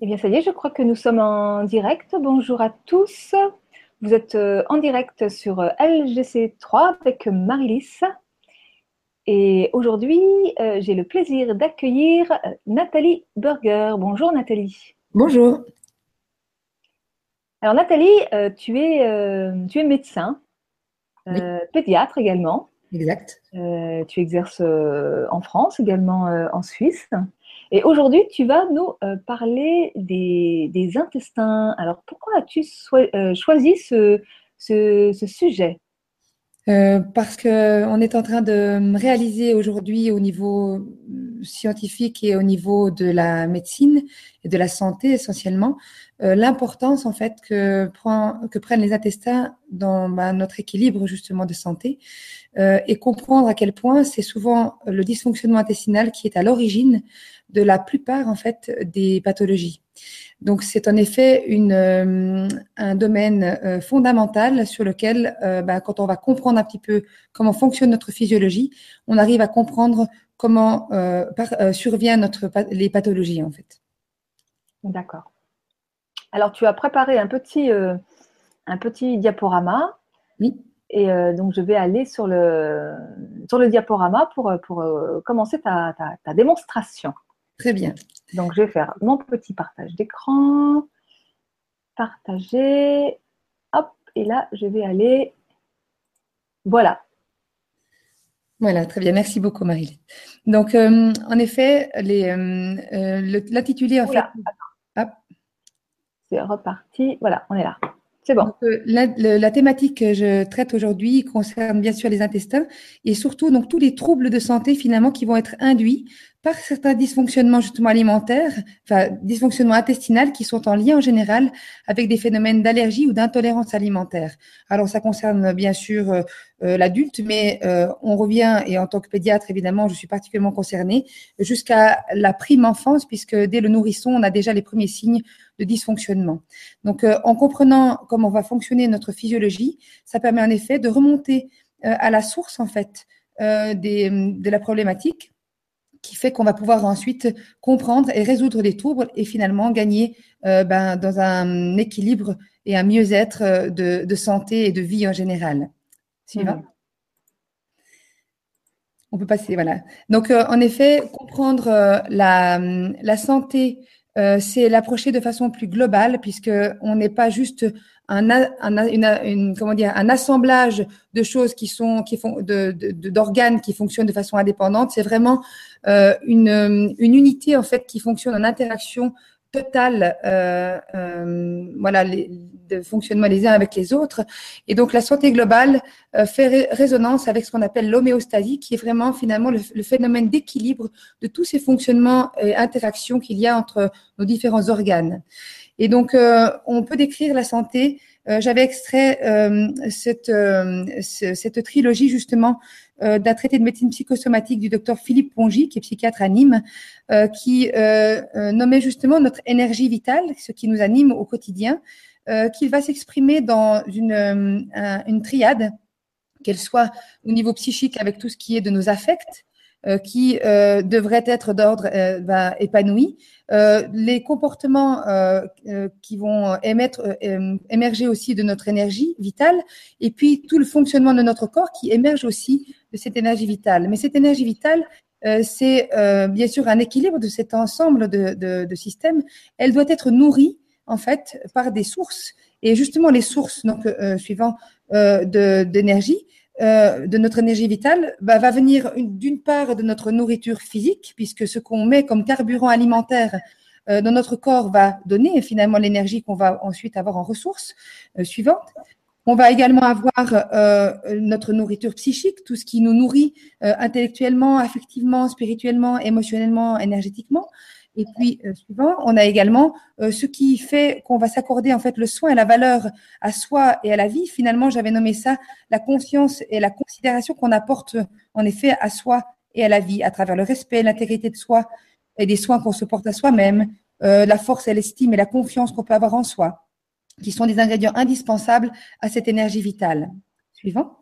Eh bien, ça y est, je crois que nous sommes en direct. Bonjour à tous. Vous êtes euh, en direct sur euh, LGC3 avec Marilys. Et aujourd'hui, euh, j'ai le plaisir d'accueillir Nathalie Burger. Bonjour Nathalie. Bonjour. Alors Nathalie, tu, es, tu es médecin, pédiatre également. Exact. tu exerces en France, également en Suisse. Et aujourd'hui, tu vas nous euh, parler des, intestins. Alors, pourquoi as-tu euh, choisi ce, sujet? Euh, parce qu'on est en train de réaliser aujourd'hui au niveau scientifique et au niveau de la médecine et de la santé essentiellement l'importance en fait que, que prennent les intestins dans bah, notre équilibre justement de santé et comprendre à quel point c'est souvent le dysfonctionnement intestinal qui est à l'origine de la plupart en fait des pathologies. Donc c'est en effet une, euh, un domaine euh, fondamental sur lequel, euh, ben, quand on va comprendre un petit peu comment fonctionne notre physiologie, on arrive à comprendre comment surviennent notre, les pathologies en fait. D'accord. Alors tu as préparé un petit, un petit diaporama. Oui. Et donc, je vais aller sur le, sur le diaporama pour, pour commencer ta, ta démonstration. Très bien. Donc, je vais faire mon petit partage d'écran. Partager. Hop, et là, je vais aller. Voilà. Voilà, très bien. Merci beaucoup, Marie. Donc, euh, en effet, euh, euh, l'intitulé, en fait. Hop. C'est reparti. Voilà, on est là. C'est bon. la, la, thématique que je traite aujourd'hui concerne bien sûr les intestins et surtout donc tous les troubles de santé finalement qui vont être induits par certains dysfonctionnements justement alimentaires, enfin dysfonctionnements intestinaux qui sont en lien en général avec des phénomènes d'allergie ou d'intolérance alimentaire. Alors ça concerne bien sûr euh, euh, l'adulte, mais euh, on revient et en tant que pédiatre évidemment, je suis particulièrement concernée jusqu'à la prime enfance puisque dès le nourrisson on a déjà les premiers signes de dysfonctionnement. Donc en comprenant comment va fonctionner notre physiologie, ça permet en effet de remonter à la source en fait de la problématique qui fait qu'on va pouvoir ensuite comprendre et résoudre les troubles et finalement gagner euh, ben, dans un équilibre et un mieux-être euh, de, santé et de vie en général. Suivant. Mhm. On peut passer, voilà. Donc, euh, en effet, comprendre la, la, santé, c'est l'approcher de façon plus globale, puisque on n'est pas juste un, un comment dire, un assemblage de choses qui sont, qui font, d'organes de, qui fonctionnent de façon indépendante. C'est vraiment euh, une, une unité en fait qui fonctionne en interaction totale, euh, euh, voilà, les, de fonctionnement les uns avec les autres. Et donc la santé globale euh, fait résonance avec ce qu'on appelle l'homéostasie, qui est vraiment finalement le, le phénomène d'équilibre de tous ces fonctionnements et interactions qu'il y a entre nos différents organes. Et donc euh, on peut décrire la santé. J'avais extrait cette, cette trilogie justement euh, d'un traité de médecine psychosomatique du docteur Philippe Pongy, qui est psychiatre à Nîmes, euh, qui euh, nommait justement notre énergie vitale, ce qui nous anime au quotidien, qu'il va s'exprimer dans une, une triade, qu'elle soit au niveau psychique avec tout ce qui est de nos affects, qui devrait être d'ordre épanoui, les comportements qui vont émerger aussi de notre énergie vitale, et puis tout le fonctionnement de notre corps qui émerge aussi de cette énergie vitale. Mais cette énergie vitale, euh, c'est euh, bien sûr un équilibre de cet ensemble de, systèmes. Elle doit être nourrie en fait par des sources et justement les sources donc euh, suivant euh, de notre énergie vitale bah, va venir d'une part de notre nourriture physique, puisque ce qu'on met comme carburant alimentaire dans notre corps va donner finalement l'énergie qu'on va ensuite avoir en ressources suivantes. On va également avoir euh, notre nourriture psychique, tout ce qui nous nourrit euh, intellectuellement, affectivement, spirituellement, émotionnellement, énergétiquement. Et puis, euh, suivant, on a également ce qui fait qu'on va s'accorder en fait le soin et la valeur à soi et à la vie. Finalement, j'avais nommé ça la conscience et la considération qu'on apporte en effet à soi et à la vie à travers le respect, l'intégrité de soi et des soins qu'on se porte à soi-même, la force et l'estime et la confiance qu'on peut avoir en soi qui sont des ingrédients indispensables à cette énergie vitale. Suivant.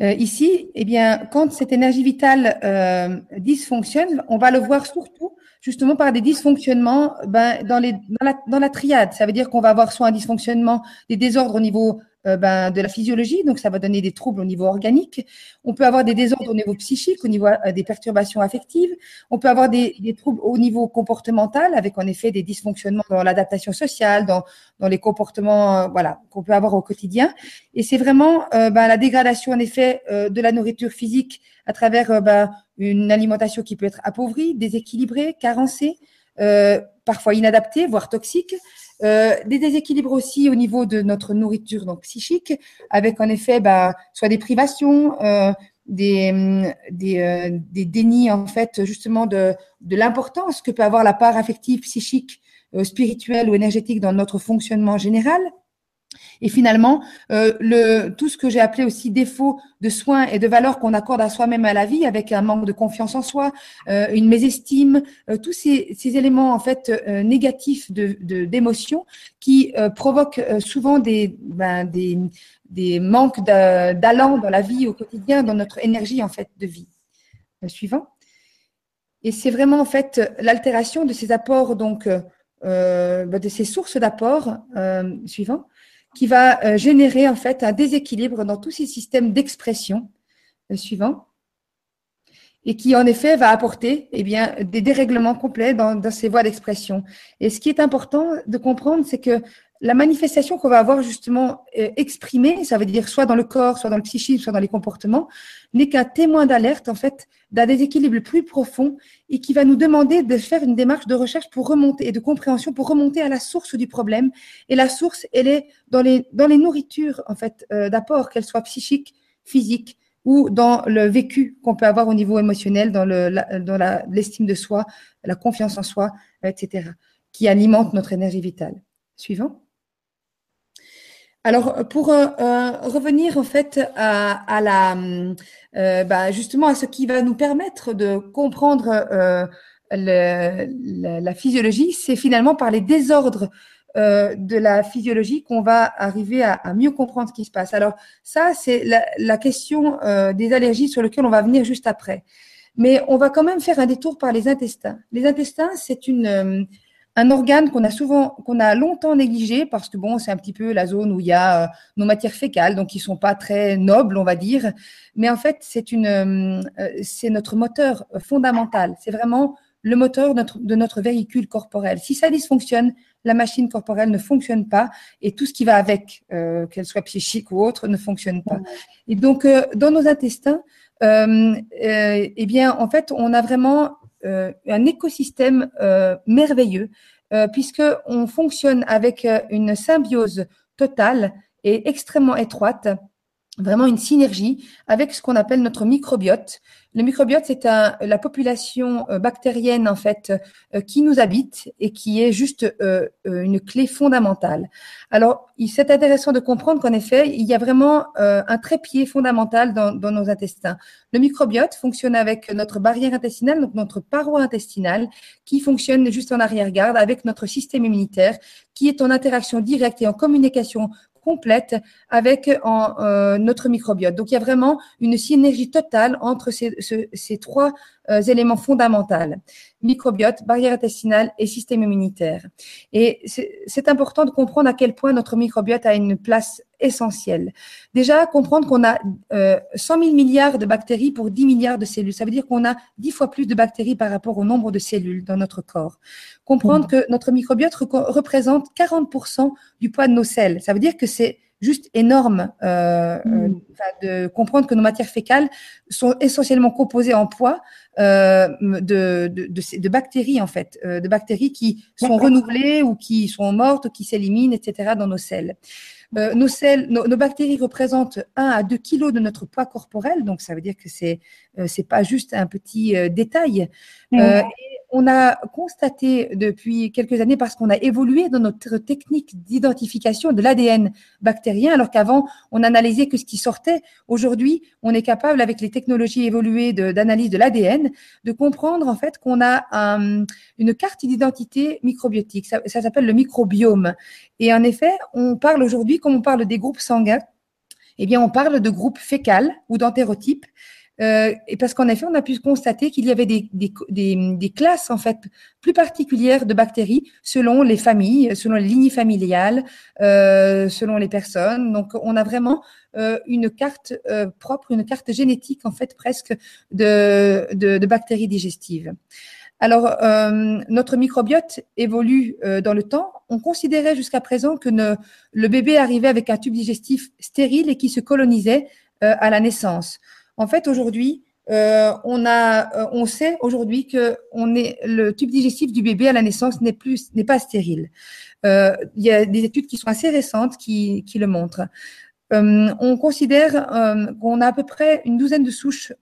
Euh, ici, eh bien, quand cette énergie vitale euh, dysfonctionne, on va le voir surtout justement par des dysfonctionnements ben, dans, les, dans, la, dans la triade. Ça veut dire qu'on va avoir soit un dysfonctionnement, des désordres au niveau euh, ben, de la physiologie, donc ça va donner des troubles au niveau organique. On peut avoir des désordres au niveau psychique, au niveau euh, des perturbations affectives. On peut avoir des, troubles au niveau comportemental, avec en effet des dysfonctionnements dans l'adaptation sociale, dans, les comportements euh, voilà qu'on peut avoir au quotidien. Et c'est vraiment ben, la dégradation en effet de la nourriture physique à travers ben, une alimentation qui peut être appauvrie, déséquilibrée, carencée, parfois inadaptée, voire toxique. Euh, des déséquilibres aussi au niveau de notre nourriture donc psychique, avec en effet bah, soit des privations, euh, des, des, euh, des, dénis en fait justement de, de l'importance que peut avoir la part affective, psychique, spirituelle ou énergétique dans notre fonctionnement général. Et finalement, euh, le, tout ce que j'ai appelé aussi défaut de soins et de valeurs qu'on accorde à soi-même à la vie, avec un manque de confiance en soi, euh, une mésestime, euh, tous ces, ces, éléments en fait euh, négatifs de d'émotions qui euh, provoquent euh, souvent des, ben, des, des manques d'allant dans la vie au quotidien, dans notre énergie en fait de vie. suivant. Et c'est vraiment en fait l'altération de ces apports donc ben, de ces sources d'apports suivant qui va euh, générer en fait un déséquilibre dans tous ces systèmes d'expression euh, suivants et qui en effet va apporter eh des dérèglements complets dans ces voies d'expression. Et ce qui est important de comprendre, c'est que la manifestation qu'on va avoir justement euh, exprimée, ça veut dire soit dans le corps, soit dans le psychisme, soit dans les comportements, n'est qu'un témoin d'alerte en fait d'un déséquilibre plus profond et qui va nous demander de faire une démarche de recherche pour remonter et de compréhension pour remonter à la source du problème. Et la source, elle est dans les nourritures en fait euh, d'apport, qu'elles soient psychiques, physiques ou dans le vécu qu'on peut avoir au niveau émotionnel, dans dans l'estime de soi, la confiance en soi, etc., qui alimente notre énergie vitale. Suivant. Alors, pour euh, euh, revenir en fait à, la, euh, bah, justement à ce qui va nous permettre de comprendre la, physiologie, c'est finalement par les désordres de la physiologie qu'on va arriver à, mieux comprendre ce qui se passe. Alors, ça, c'est la, la question des allergies sur lesquelles on va venir juste après. Mais on va quand même faire un détour par les intestins. Les intestins, c'est une un organe qu'on a souvent, qu'on a longtemps négligé parce que bon, c'est un petit peu la zone où il y a euh, nos matières fécales, donc qui sont pas très nobles, on va dire. Mais en fait, c'est une, euh, c'est notre moteur fondamental. C'est vraiment le moteur de notre, véhicule corporel. Si ça dysfonctionne, la machine corporelle ne fonctionne pas et tout ce qui va avec, euh, qu'elle soit psychique ou autre, ne fonctionne pas. Et donc, dans nos intestins, eh bien, en fait, on a vraiment euh, un écosystème euh, merveilleux, euh, puisque on fonctionne avec une symbiose totale et extrêmement étroite vraiment une synergie avec ce qu'on appelle notre microbiote. Le microbiote, c'est la population bactérienne en fait qui nous habite et qui est juste une clé fondamentale. Alors, c'est intéressant de comprendre qu'en effet, il y a vraiment un trépied fondamental dans, dans, nos intestins. Le microbiote fonctionne avec notre barrière intestinale, donc notre paroi intestinale, qui fonctionne juste en arrière-garde avec notre système immunitaire, qui est en interaction directe et en communication complète avec euh, notre microbiote. Donc il y a vraiment une synergie totale entre ces, trois éléments fondamentaux microbiote, barrière intestinale et système immunitaire. Et c'est important de comprendre à quel point notre microbiote a une place essentielle. Déjà, comprendre qu'on a euh, 100 000 milliards de bactéries pour 10 milliards de cellules. Ça veut dire qu'on a 10 fois plus de bactéries par rapport au nombre de cellules dans notre corps. Comprendre mmh. que notre microbiote représente 40% du poids de nos selles. Ça veut dire que c'est juste énorme euh, mmh. euh, de comprendre que nos matières fécales sont essentiellement composées en poids euh, de, de, de, de, bactéries en fait, euh, de bactéries qui sont renouvelées ou qui sont mortes ou qui s'éliminent, etc. dans nos selles. Euh, nos, selles, nos, nos, bactéries représentent 1 à 2 kilos de notre poids corporel, donc ça veut dire que c'est euh, c'est pas juste un petit euh, détail. Mmh. Et on a constaté depuis quelques années, parce qu'on a évolué dans notre technique d'identification de l'ADN bactérien, alors qu'avant, on analysait que ce qui sortait. Aujourd'hui, on est capable, avec les technologies évoluées d'analyse de, l'ADN, de comprendre en fait qu'on a un, une carte d'identité microbiotique. Ça, s'appelle le microbiome. Et en effet, on parle aujourd'hui, comme on parle des groupes sanguins, eh bien, on parle de groupes fécales ou d'entérotypes Euh, et parce qu'en effet, on a pu constater qu'il y avait des, classes en fait plus particulières de bactéries selon les familles, selon les lignes familiales, euh, selon les personnes. Donc, on a vraiment euh, une carte propre, une carte génétique en fait presque de, bactéries digestives. Alors, notre microbiote évolue dans le temps. On considérait jusqu'à présent que le bébé arrivait avec un tube digestif stérile et qui se colonisait à la naissance. En fait, aujourd'hui, on a, on sait aujourd'hui que on est le tube digestif du bébé à la naissance n'est plus, n'est pas stérile. il y a des études qui sont assez récentes qui, qui le montrent. on considère qu'on a à peu près une douzaine de souches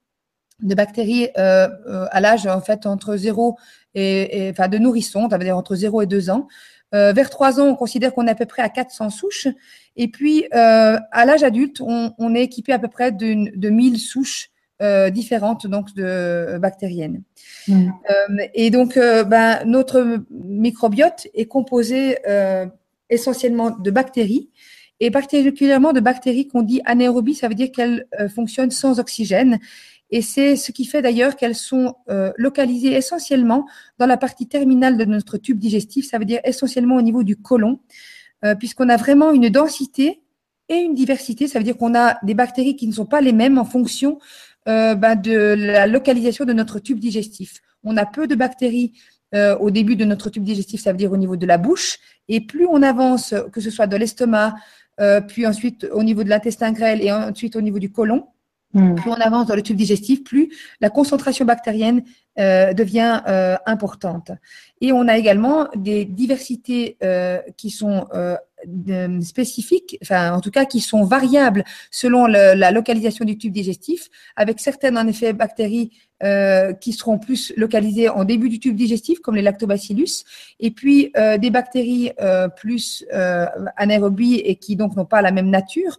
de bactéries euh, euh, à l'âge en fait entre 0 et, et, enfin de nourrissons, ça veut dire entre 0 et 2 ans. Euh, vers 3 ans, on considère qu'on est à peu près à 400 souches. Et puis, euh, à l'âge adulte, on, on, est équipé à peu près de, de 1000 souches euh, différentes donc de bactériennes. Mmh. et donc, ben, notre microbiote est composé essentiellement de bactéries et particulièrement de bactéries qu'on dit anaérobies, ça veut dire qu'elles fonctionnent sans oxygène et c'est ce qui fait d'ailleurs qu'elles sont euh, localisées essentiellement dans la partie terminale de notre tube digestif, ça veut dire essentiellement au niveau du côlon, euh, puisqu'on a vraiment une densité et une diversité, ça veut dire qu'on a des bactéries qui ne sont pas les mêmes en fonction euh, ben, de la localisation de notre tube digestif. On a peu de bactéries au début de notre tube digestif, ça veut dire au niveau de la bouche, et plus on avance, que ce soit de l'estomac, puis ensuite au niveau de l'intestin grêle et ensuite au niveau du côlon, Hmm. Plus on avance dans le tube digestif, plus la concentration bactérienne euh, devient euh, importante. Et on a également des diversités euh, qui sont spécifiques, enfin en tout cas qui sont variables selon la localisation du tube digestif, avec certaines en effet bactéries euh, qui seront plus localisées en début du tube digestif, comme les lactobacillus, et puis euh, des bactéries euh, plus anaérobies et qui donc n'ont pas la même nature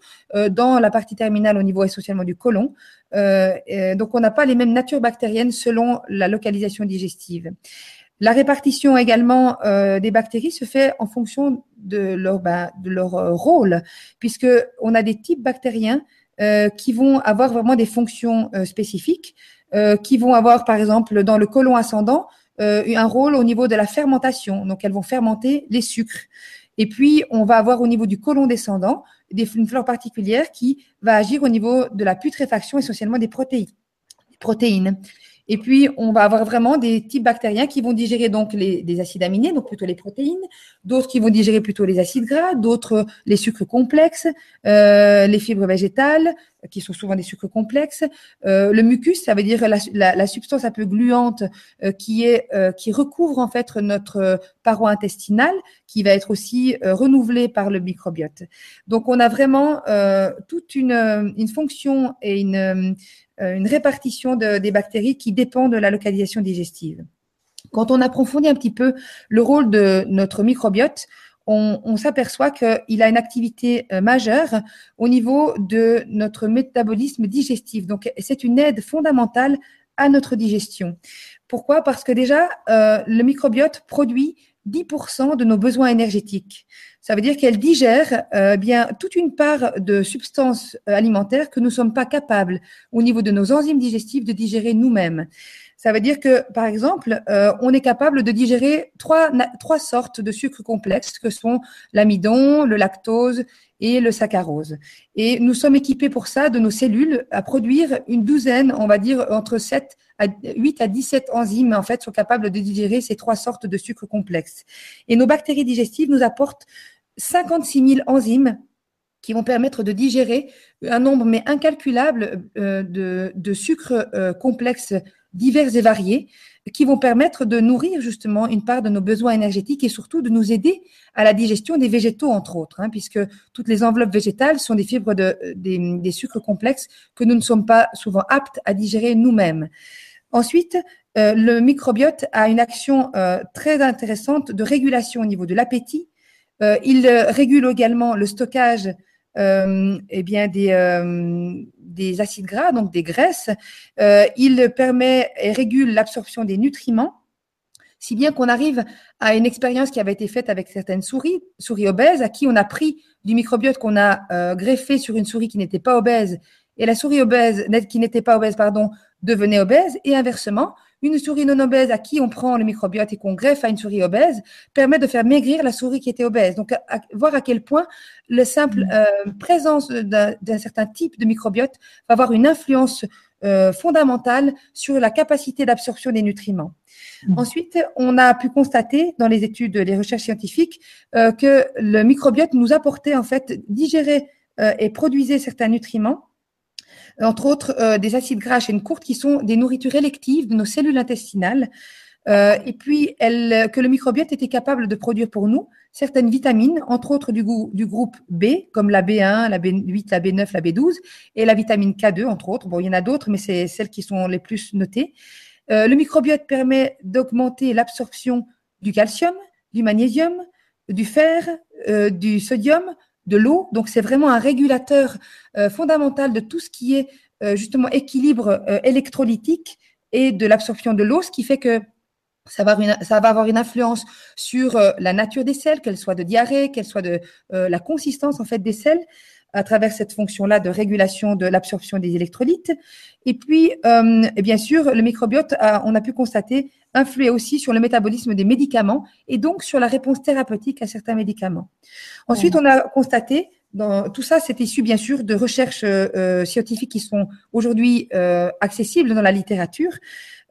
dans la partie terminale au niveau essentiellement du côlon. donc on n'a pas les mêmes natures bactériennes selon la localisation digestive. La répartition également euh, des bactéries se fait en fonction de leur, ben, de leur euh, rôle, puisque on a des types bactériens euh, qui vont avoir vraiment des fonctions spécifiques, qui vont avoir par exemple dans le côlon ascendant un rôle au niveau de la fermentation. Donc elles vont fermenter les sucres. Et puis on va avoir au niveau du côlon descendant des, une flore particulière qui va agir au niveau de la putréfaction essentiellement. Des protéines. Et puis, on va avoir vraiment des types bactériens qui vont digérer donc les, des acides aminés, donc plutôt les protéines, d'autres qui vont digérer plutôt les acides gras, d'autres les sucres complexes, euh, les fibres végétales, qui sont souvent des sucres complexes, euh, le mucus, ça veut dire la, substance un peu gluante euh, qui est qui recouvre en fait notre paroi intestinale, qui va être aussi renouvelée par le microbiote. Donc, on a vraiment toute une, une fonction et une une répartition de, des bactéries qui dépend de la localisation digestive. Quand on approfondit un petit peu le rôle de notre microbiote, on, on s'aperçoit qu'il a une activité euh, majeure au niveau de notre métabolisme digestif. Donc, c'est une aide fondamentale à notre digestion. Pourquoi? Parce que déjà, euh, le microbiote produit 10% de nos besoins énergétiques. Ça veut dire qu'elle digère euh, bien toute une part de substances euh, alimentaires que nous ne sommes pas capables, au niveau de nos enzymes digestives, de digérer nous-mêmes. Ça veut dire que, par exemple, euh, on est capable de digérer trois, trois sortes de sucres complexes que sont l'amidon, le lactose et le saccharose. Et nous sommes équipés pour ça de nos cellules à produire une douzaine, on va dire entre 7 à 8 à 17 enzymes en fait sont capables de digérer ces trois sortes de sucres complexes. Et nos bactéries digestives nous apportent 56 000 enzymes qui vont permettre de digérer un nombre mais incalculable euh, de, de sucres euh, complexes divers et variés qui vont permettre de nourrir justement une part de nos besoins énergétiques et surtout de nous aider à la digestion des végétaux, entre autres, hein, puisque toutes les enveloppes végétales sont des fibres de, des, sucres complexes que nous ne sommes pas souvent aptes à digérer nous-mêmes. Ensuite, euh, le microbiote a une action euh, très intéressante de régulation au niveau de l'appétit. Euh, il régule également le stockage euh, eh bien des, euh, des acides gras, donc des graisses. Euh, il permet et régule l'absorption des nutriments, si bien qu'on arrive à une expérience qui avait été faite avec certaines souris, souris obèses, à qui on a pris du microbiote qu'on a euh, greffé sur une souris qui n'était pas obèse et la souris obèse qui n'était pas obèse, pardon, devenait obèse, et inversement, une souris non obèse à qui on prend le microbiote et qu'on greffe à une souris obèse permet de faire maigrir la souris qui était obèse. Donc, voir à quel point le simple mmh. euh, présence d'un certain type de microbiote va avoir une influence euh, fondamentale sur la capacité d'absorption des nutriments. Mmh. Ensuite, on a pu constater dans les études, les recherches scientifiques, euh, que le microbiote nous apportait en fait digérer et produisait certains nutriments entre autres euh, des acides gras à chaîne courte qui sont des nourritures électives de nos cellules intestinales. Euh, et puis, que le microbiote était capable de produire pour nous certaines vitamines, entre autres du, groupe B, comme la B1, la B8, la B9, la B12, et la vitamine K2, entre autres. Bon, il y en a d'autres, mais c'est celles qui sont les plus notées. Euh, le microbiote permet d'augmenter l'absorption du calcium, du magnésium, du fer, du sodium, de l'eau. Donc, c'est vraiment un régulateur euh, fondamental de tout ce qui est euh, justement équilibre euh, électrolytique et de l'absorption de l'eau, ce qui fait que ça va, avoir une influence sur la nature des selles, qu'elle soit de diarrhée, qu'elle soit de la consistance en fait des selles à travers cette fonction-là de régulation de l'absorption des électrolytes. Et puis, euh, bien sûr, le microbiote, on a pu constater, influer aussi sur le métabolisme des médicaments et donc sur la réponse thérapeutique à certains médicaments. Ensuite, on a constaté, dans, tout ça, c'est issu bien sûr de recherches euh, scientifiques qui sont aujourd'hui euh, accessibles dans la littérature,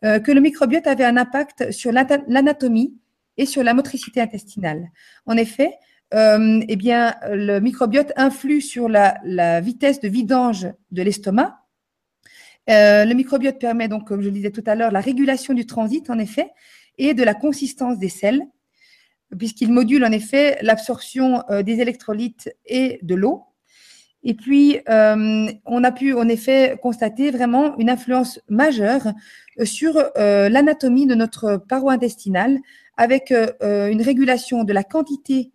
euh, que le microbiote avait un impact sur l'anatomie et sur la motricité intestinale. En effet, euh, eh bien, le microbiote influe sur la, vitesse de vidange de l'estomac. Euh, le microbiote permet donc, comme je le disais tout à l'heure, la régulation du transit, en effet, et de la consistance des selles, puisqu'il module en effet l'absorption euh, des électrolytes et de l'eau. Et puis, euh, on a pu en effet constater vraiment une influence majeure sur l'anatomie de notre paroi intestinale, avec une régulation de la quantité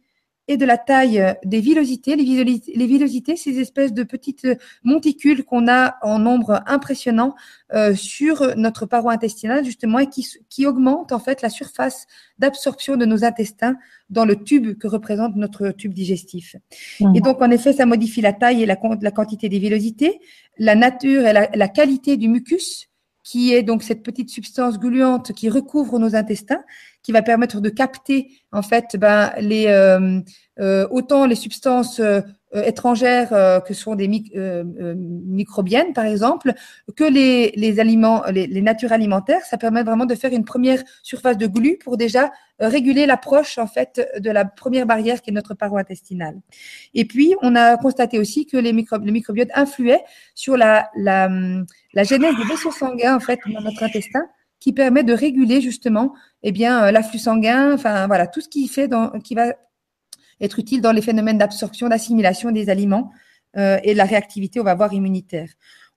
et de la taille euh, des villosités. Les, villosités, ces espèces de petites euh, monticules qu'on a en nombre impressionnant euh, sur notre paroi intestinale, justement, et qui, qui augmentent en fait la surface d'absorption de nos intestins dans le tube que représente notre tube digestif. Mmh. Et donc, en effet, ça modifie la taille et la, la quantité des villosités, la nature et la, la qualité du mucus qui est donc cette petite substance gluante qui recouvre nos intestins, qui va permettre de capter en fait ben, les, euh, euh, autant les substances euh, étrangères que sont des microbiennes par exemple, que les, les aliments, les, les, natures alimentaires. Ça permet vraiment de faire une première surface de glu pour déjà réguler l'approche en fait de la première barrière qui est notre paroi intestinale. Et puis on a constaté aussi que les, micro les microbiotes influaient sur la, la la genèse des vaisseaux sanguins en fait dans notre intestin qui permet de réguler justement eh bien euh, l'afflux sanguin, enfin voilà tout ce qui fait qui va être utile dans les phénomènes d'absorption, d'assimilation des aliments euh, et de la réactivité, on va voir immunitaire.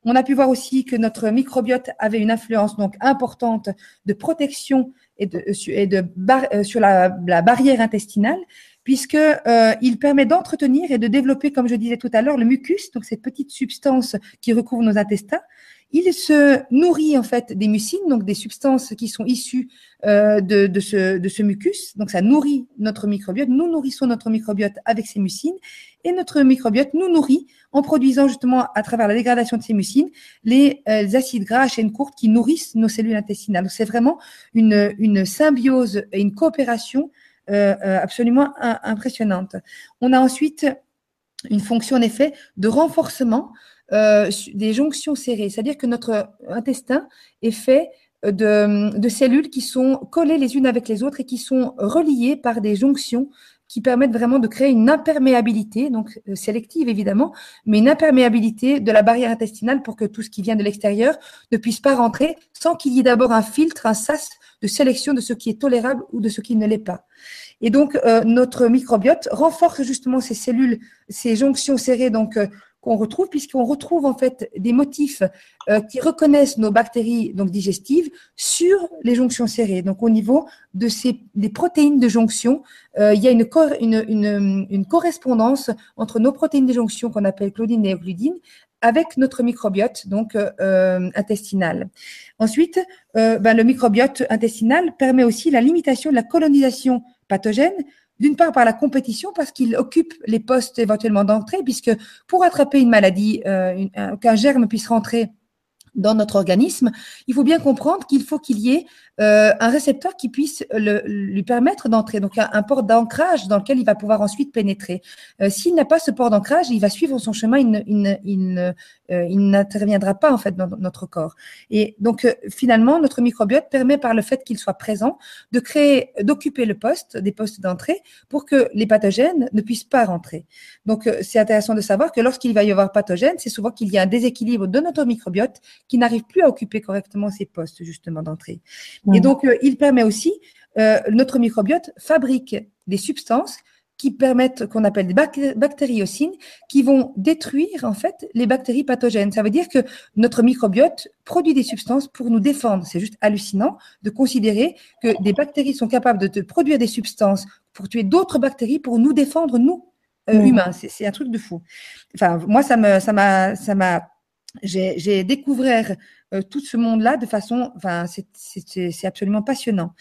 On a pu voir aussi que notre microbiote avait une influence donc importante de protection et de, de euh, sur la, barrière intestinale, puisque euh, il permet d'entretenir et de développer, comme je disais tout à l'heure, le mucus, donc cette petite substance qui recouvre nos intestins, il se nourrit en fait des mucines, donc des substances qui sont issues euh, de, ce, mucus. Donc ça nourrit notre microbiote. Nous nourrissons notre microbiote avec ces mucines et notre microbiote nous nourrit en produisant justement à travers la dégradation de ces mucines les, euh, acides gras à chaîne courte qui nourrissent nos cellules intestinales. C'est vraiment une, symbiose et une coopération euh absolument impressionnante. On a ensuite une fonction en effet de renforcement euh, des jonctions serrées, c'est-à-dire que notre intestin est fait de, de, cellules qui sont collées les unes avec les autres et qui sont reliées par des jonctions qui permettent vraiment de créer une imperméabilité, donc euh, sélective évidemment, mais une imperméabilité de la barrière intestinale pour que tout ce qui vient de l'extérieur ne puisse pas rentrer sans qu'il y ait d'abord un filtre, un sas de sélection de ce qui est tolérable ou de ce qui ne l'est pas. Et donc, euh, notre microbiote renforce justement ces cellules, ces jonctions serrées, donc euh, qu'on retrouve, puisqu'on retrouve en fait des motifs euh, qui reconnaissent nos bactéries donc digestives sur les jonctions serrées. Donc au niveau de ces des protéines de jonction, euh, il y a une, une, une, correspondance entre nos protéines de jonction qu'on appelle claudine et occludine avec notre microbiote donc euh, intestinal. Ensuite, ben, le microbiote intestinal permet aussi la limitation de la colonisation pathogène d'une part par la compétition, parce qu'il occupe les postes éventuellement d'entrée, puisque pour attraper une maladie, euh, qu'un germe puisse rentrer dans notre organisme, il faut bien comprendre qu'il faut qu'il y ait euh, un récepteur qui puisse lui permettre d'entrer, donc un, port d'ancrage dans lequel il va pouvoir ensuite pénétrer. Euh, S'il n'a pas ce port d'ancrage, il va suivre son chemin, il, euh, n'interviendra pas en fait dans notre corps. Et donc euh, finalement, notre microbiote permet par le fait qu'il soit présent de créer, d'occuper le poste, des postes d'entrée, pour que les pathogènes ne puissent pas rentrer. Donc c'est intéressant de savoir que lorsqu'il va y avoir pathogène, c'est souvent qu'il y a un déséquilibre de notre microbiote qui n'arrive plus à occuper correctement ces postes justement d'entrée. Et donc, euh, il permet aussi, euh, notre microbiote fabrique des substances qui permettent, qu'on appelle des bactériocines, qui vont détruire en fait les bactéries pathogènes. Ça veut dire que notre microbiote produit des substances pour nous défendre. C'est juste hallucinant de considérer que des bactéries sont capables de, produire des substances pour tuer d'autres bactéries pour nous défendre, nous, euh, humains. C'est un truc de fou. Enfin, moi, ça m'a, ça m'a j'ai découvert euh, tout ce monde-là de façon, enfin, c'est absolument passionnant.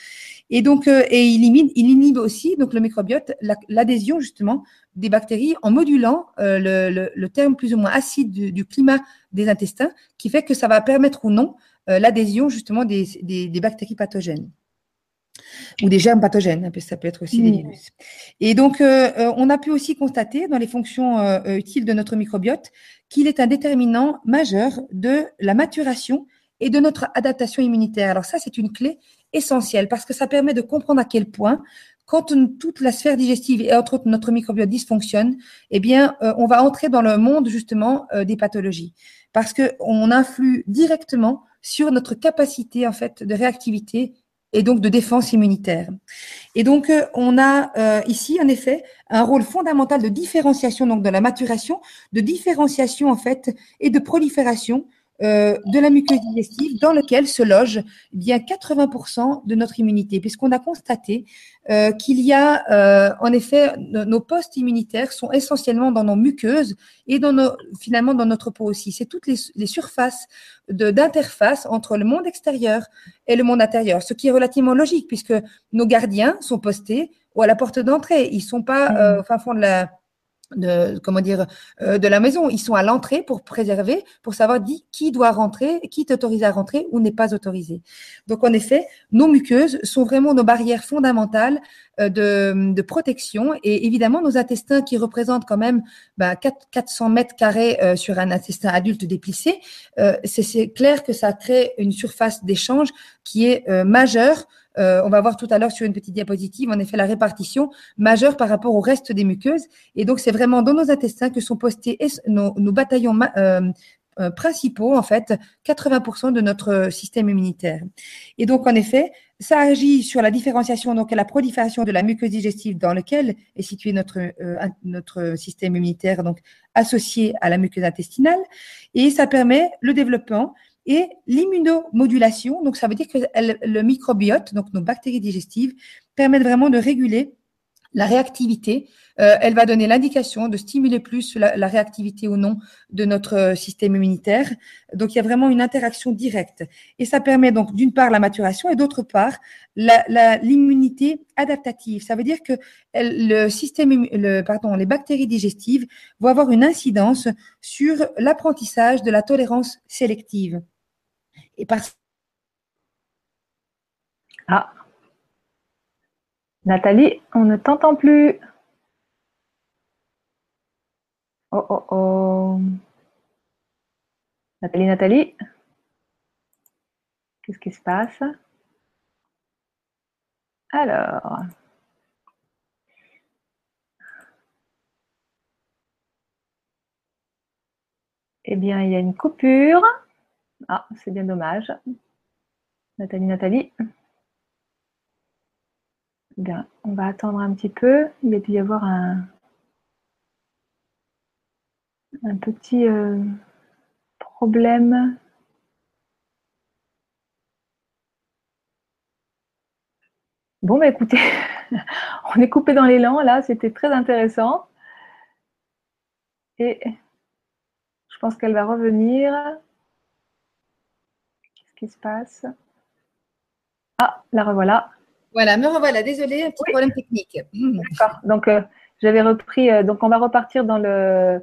Et donc, euh, et il inhibe, il inhibe aussi donc le microbiote l'adhésion justement des bactéries en modulant euh, le, le, terme plus ou moins acide du, climat des intestins, qui fait que ça va permettre ou non l'adhésion justement des, des, des bactéries pathogènes ou des germes pathogènes, hein, ça peut être aussi des virus. Et donc, on a pu aussi constater dans les fonctions utiles de notre microbiote qu'il est un déterminant majeur de la maturation et de notre adaptation immunitaire. Alors ça, c'est une clé essentielle parce que ça permet de comprendre à quel point quand toute la sphère digestive et entre autres notre microbiote dysfonctionne, eh bien, on va entrer dans le monde justement des pathologies parce que on influe directement sur notre capacité en fait de réactivité et donc de défense immunitaire. Et donc, euh, on a euh, ici, en effet, un rôle fondamental de différenciation, donc de la maturation, de différenciation, en fait, et de prolifération euh, de la muqueuse digestive dans lequel se loge eh bien 80% de notre immunité, puisqu'on a constaté euh, qu'il y a euh, en effet nos postes immunitaires sont essentiellement dans nos muqueuses et dans nos, finalement dans notre peau aussi. C'est toutes les, les surfaces d'interface entre le monde extérieur et le monde intérieur, ce qui est relativement logique puisque nos gardiens sont postés ou à la porte d'entrée. Ils sont pas mmh. au fin fond de la de comment dire euh, de la maison. Ils sont à l'entrée pour préserver, pour savoir dit, qui doit rentrer, qui est autorisé à rentrer ou n'est pas autorisé. Donc en effet, nos muqueuses sont vraiment nos barrières fondamentales euh, de, protection et évidemment nos intestins qui représentent quand même bah, 4, 400 mètres carrés euh, sur un intestin adulte déplissé. C'est clair que ça crée une surface d'échange qui est majeure euh, on va voir tout à l'heure sur une petite diapositive, en effet, la répartition majeure par rapport au reste des muqueuses. Et donc, c'est vraiment dans nos intestins que sont postés nos, bataillons euh, euh, principaux, en fait, 80% de notre système immunitaire. Et donc, en effet, ça agit sur la différenciation, donc la prolifération de la muqueuse digestive dans laquelle est situé notre, notre système immunitaire, donc associé à la muqueuse intestinale, et ça permet le développement et l'immunomodulation, donc ça veut dire que le microbiote, donc nos bactéries digestives, permettent vraiment de réguler la réactivité. Euh, elle va donner l'indication de stimuler plus la, réactivité ou non de notre euh, système immunitaire. Donc, il y a vraiment une interaction directe. Et ça permet donc d'une part la maturation et d'autre part l'immunité adaptative. Ça veut dire que le système, pardon, les bactéries digestives vont avoir une incidence sur l'apprentissage de la tolérance sélective. Ah. Nathalie, on ne t'entend plus. Oh, oh, oh. Nathalie, Nathalie. Qu'est-ce qui se passe? Alors. Eh bien, il y a une coupure. Ah, c'est bien dommage. Nathalie, Nathalie. Bien, on va attendre un petit peu. Il y a dû y avoir un, petit euh, problème. Bon, bah écoutez, on est coupé dans l'élan là, c'était très intéressant. Et je pense qu'elle va revenir qui se passe Ah, la revoilà. Voilà, me revoilà. Désolée, un petit problème technique. D'accord. Donc, euh, j'avais repris. Euh, donc, on va repartir dans le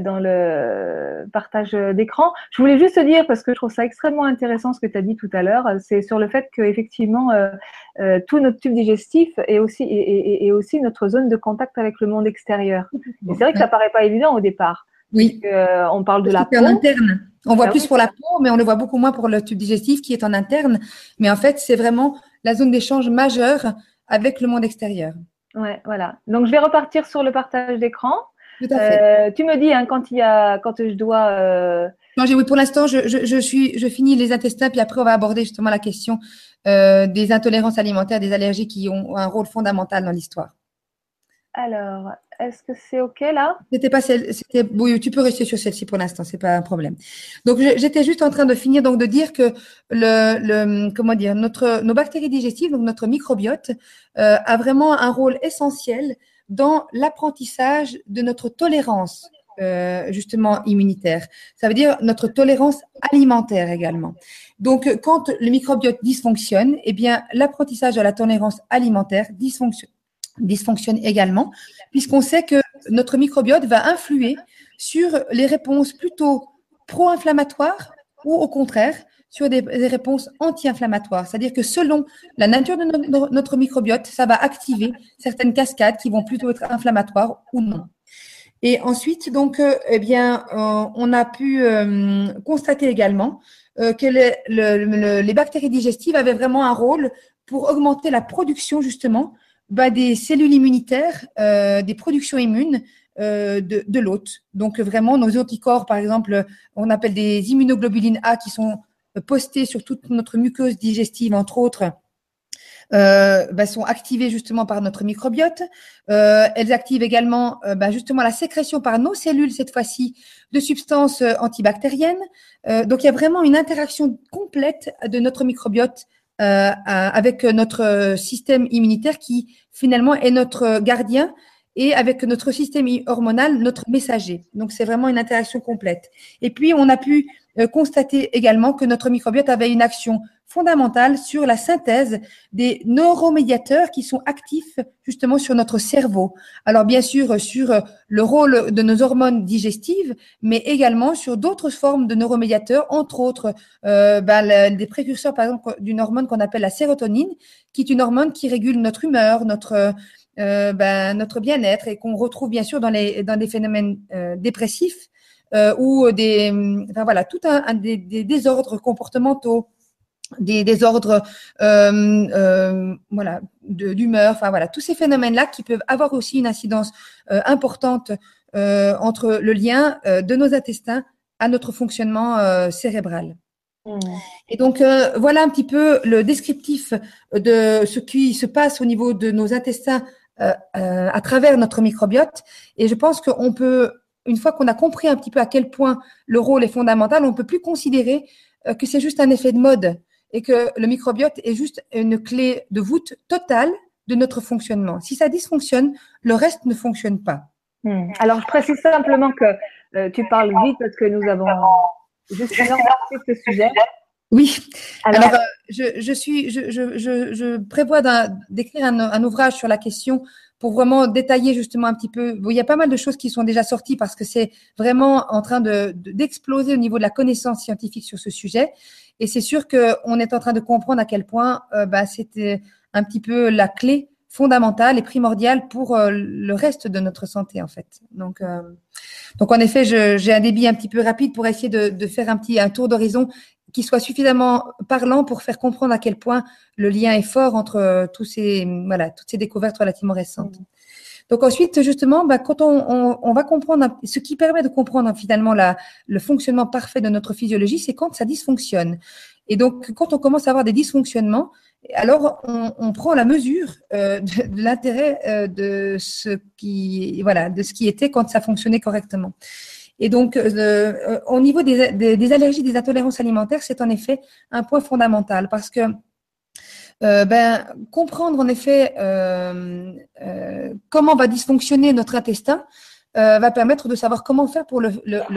dans le partage d'écran. Je voulais juste te dire, parce que je trouve ça extrêmement intéressant ce que tu as dit tout à l'heure, c'est sur le fait qu'effectivement, euh, tout notre tube digestif est aussi, est, aussi notre zone de contact avec le monde extérieur. Et c'est vrai que ça paraît pas évident au départ. Oui. on parle de la peau. En interne. On voit ah plus pour la peau, mais on le voit beaucoup moins pour le tube digestif qui est en interne. Mais en fait, c'est vraiment la zone d'échange majeure avec le monde extérieur. Ouais, voilà. Donc, je vais repartir sur le partage d'écran. Tout à fait. Euh, tu me dis hein, quand il y a, quand je dois. Euh... Non, oui, pour l'instant, je, je, suis, je finis les intestins, puis après, on va aborder justement la question euh, des intolérances alimentaires, des allergies qui ont un rôle fondamental dans l'histoire. Alors, est-ce que c'est OK là? C'était pas celle, oui, tu peux rester sur celle-ci pour l'instant, c'est pas un problème. Donc j'étais juste en train de finir donc de dire que le, notre nos bactéries digestives donc notre microbiote euh, a vraiment un rôle essentiel dans l'apprentissage de notre tolérance euh, justement immunitaire. Ça veut dire notre tolérance alimentaire également. Donc quand le microbiote dysfonctionne, eh bien l'apprentissage de la tolérance alimentaire dysfonctionne dysfonctionne également, puisqu'on sait que notre microbiote va influer sur les réponses plutôt pro-inflammatoires ou au contraire sur des, réponses anti-inflammatoires. C'est-à-dire que selon la nature de notre microbiote, ça va activer certaines cascades qui vont plutôt être inflammatoires ou non. Et ensuite, donc, euh, eh bien, euh, on a pu euh, constater également que les bactéries digestives avaient vraiment un rôle pour augmenter la production justement bah, des cellules immunitaires, euh, des productions immunes euh, de, l'hôte. Donc vraiment, nos anticorps, par exemple, on appelle des immunoglobulines A qui sont postées sur toute notre muqueuse digestive, entre autres. Euh, bah, sont activées justement par notre microbiote. Euh, elles activent également euh, bah, justement la sécrétion par nos cellules, cette fois-ci, de substances euh, antibactériennes. donc il y a vraiment une interaction complète de notre microbiote euh, avec notre système immunitaire qui finalement est notre gardien et avec notre système hormonal, notre messager. Donc c'est vraiment une interaction complète. Et puis on a pu euh, constater également que notre microbiote avait une action fondamentale sur la synthèse des neuromédiateurs qui sont actifs justement sur notre cerveau. Alors bien sûr sur le rôle de nos hormones digestives, mais également sur d'autres formes de neuromédiateurs, entre autres euh, ben, des précurseurs par exemple d'une hormone qu'on appelle la sérotonine, qui est une hormone qui régule notre humeur, notre euh, ben, bien-être et qu'on retrouve bien sûr dans les dans des phénomènes euh, dépressifs euh, ou des enfin voilà tout un, des, des, désordres comportementaux des désordres euh, euh, voilà d'humeur enfin voilà tous ces phénomènes là qui peuvent avoir aussi une incidence euh, importante entre le lien de nos intestins à notre fonctionnement cérébral mmh. et donc voilà un petit peu le descriptif de ce qui se passe au niveau de nos intestins à travers notre microbiote et je pense qu'on peut une fois qu'on a compris un petit peu à quel point le rôle est fondamental, on ne peut plus considérer que c'est juste un effet de mode et que le microbiote est juste une clé de voûte totale de notre fonctionnement. Si ça dysfonctionne, le reste ne fonctionne pas. Hmm. Alors, je précise simplement que euh, tu parles vite parce que nous avons juste ce sujet. Oui. Alors, euh, je, suis, je, je, je prévois d'écrire un, un, ouvrage sur la question pour vraiment détailler justement un petit peu. Il y a pas mal de choses qui sont déjà sorties parce que c'est vraiment en train de d'exploser au niveau de la connaissance scientifique sur ce sujet. Et c'est sûr qu'on est en train de comprendre à quel point euh, bah, c'était un petit peu la clé fondamentale et primordiale pour euh, le reste de notre santé en fait. Donc, euh, donc en effet, j'ai un débit un petit peu rapide pour essayer de, de faire un petit un tour d'horizon qui soit suffisamment parlant pour faire comprendre à quel point le lien est fort entre tous ces voilà toutes ces découvertes relativement récentes. Mmh. Donc ensuite, justement, bah, quand on, on, va comprendre, ce qui permet de comprendre finalement la, le fonctionnement parfait de notre physiologie, c'est quand ça dysfonctionne. Et donc, quand on commence à avoir des dysfonctionnements, alors on, on prend la mesure euh, de, de l'intérêt euh, de ce qui, voilà, de ce qui était quand ça fonctionnait correctement. Et donc, euh, euh au niveau des, allergies, des intolérances alimentaires, c'est en effet un point fondamental parce que euh, ben, comprendre en effet comment va dysfonctionner notre intestin, va permettre de savoir comment faire pour le,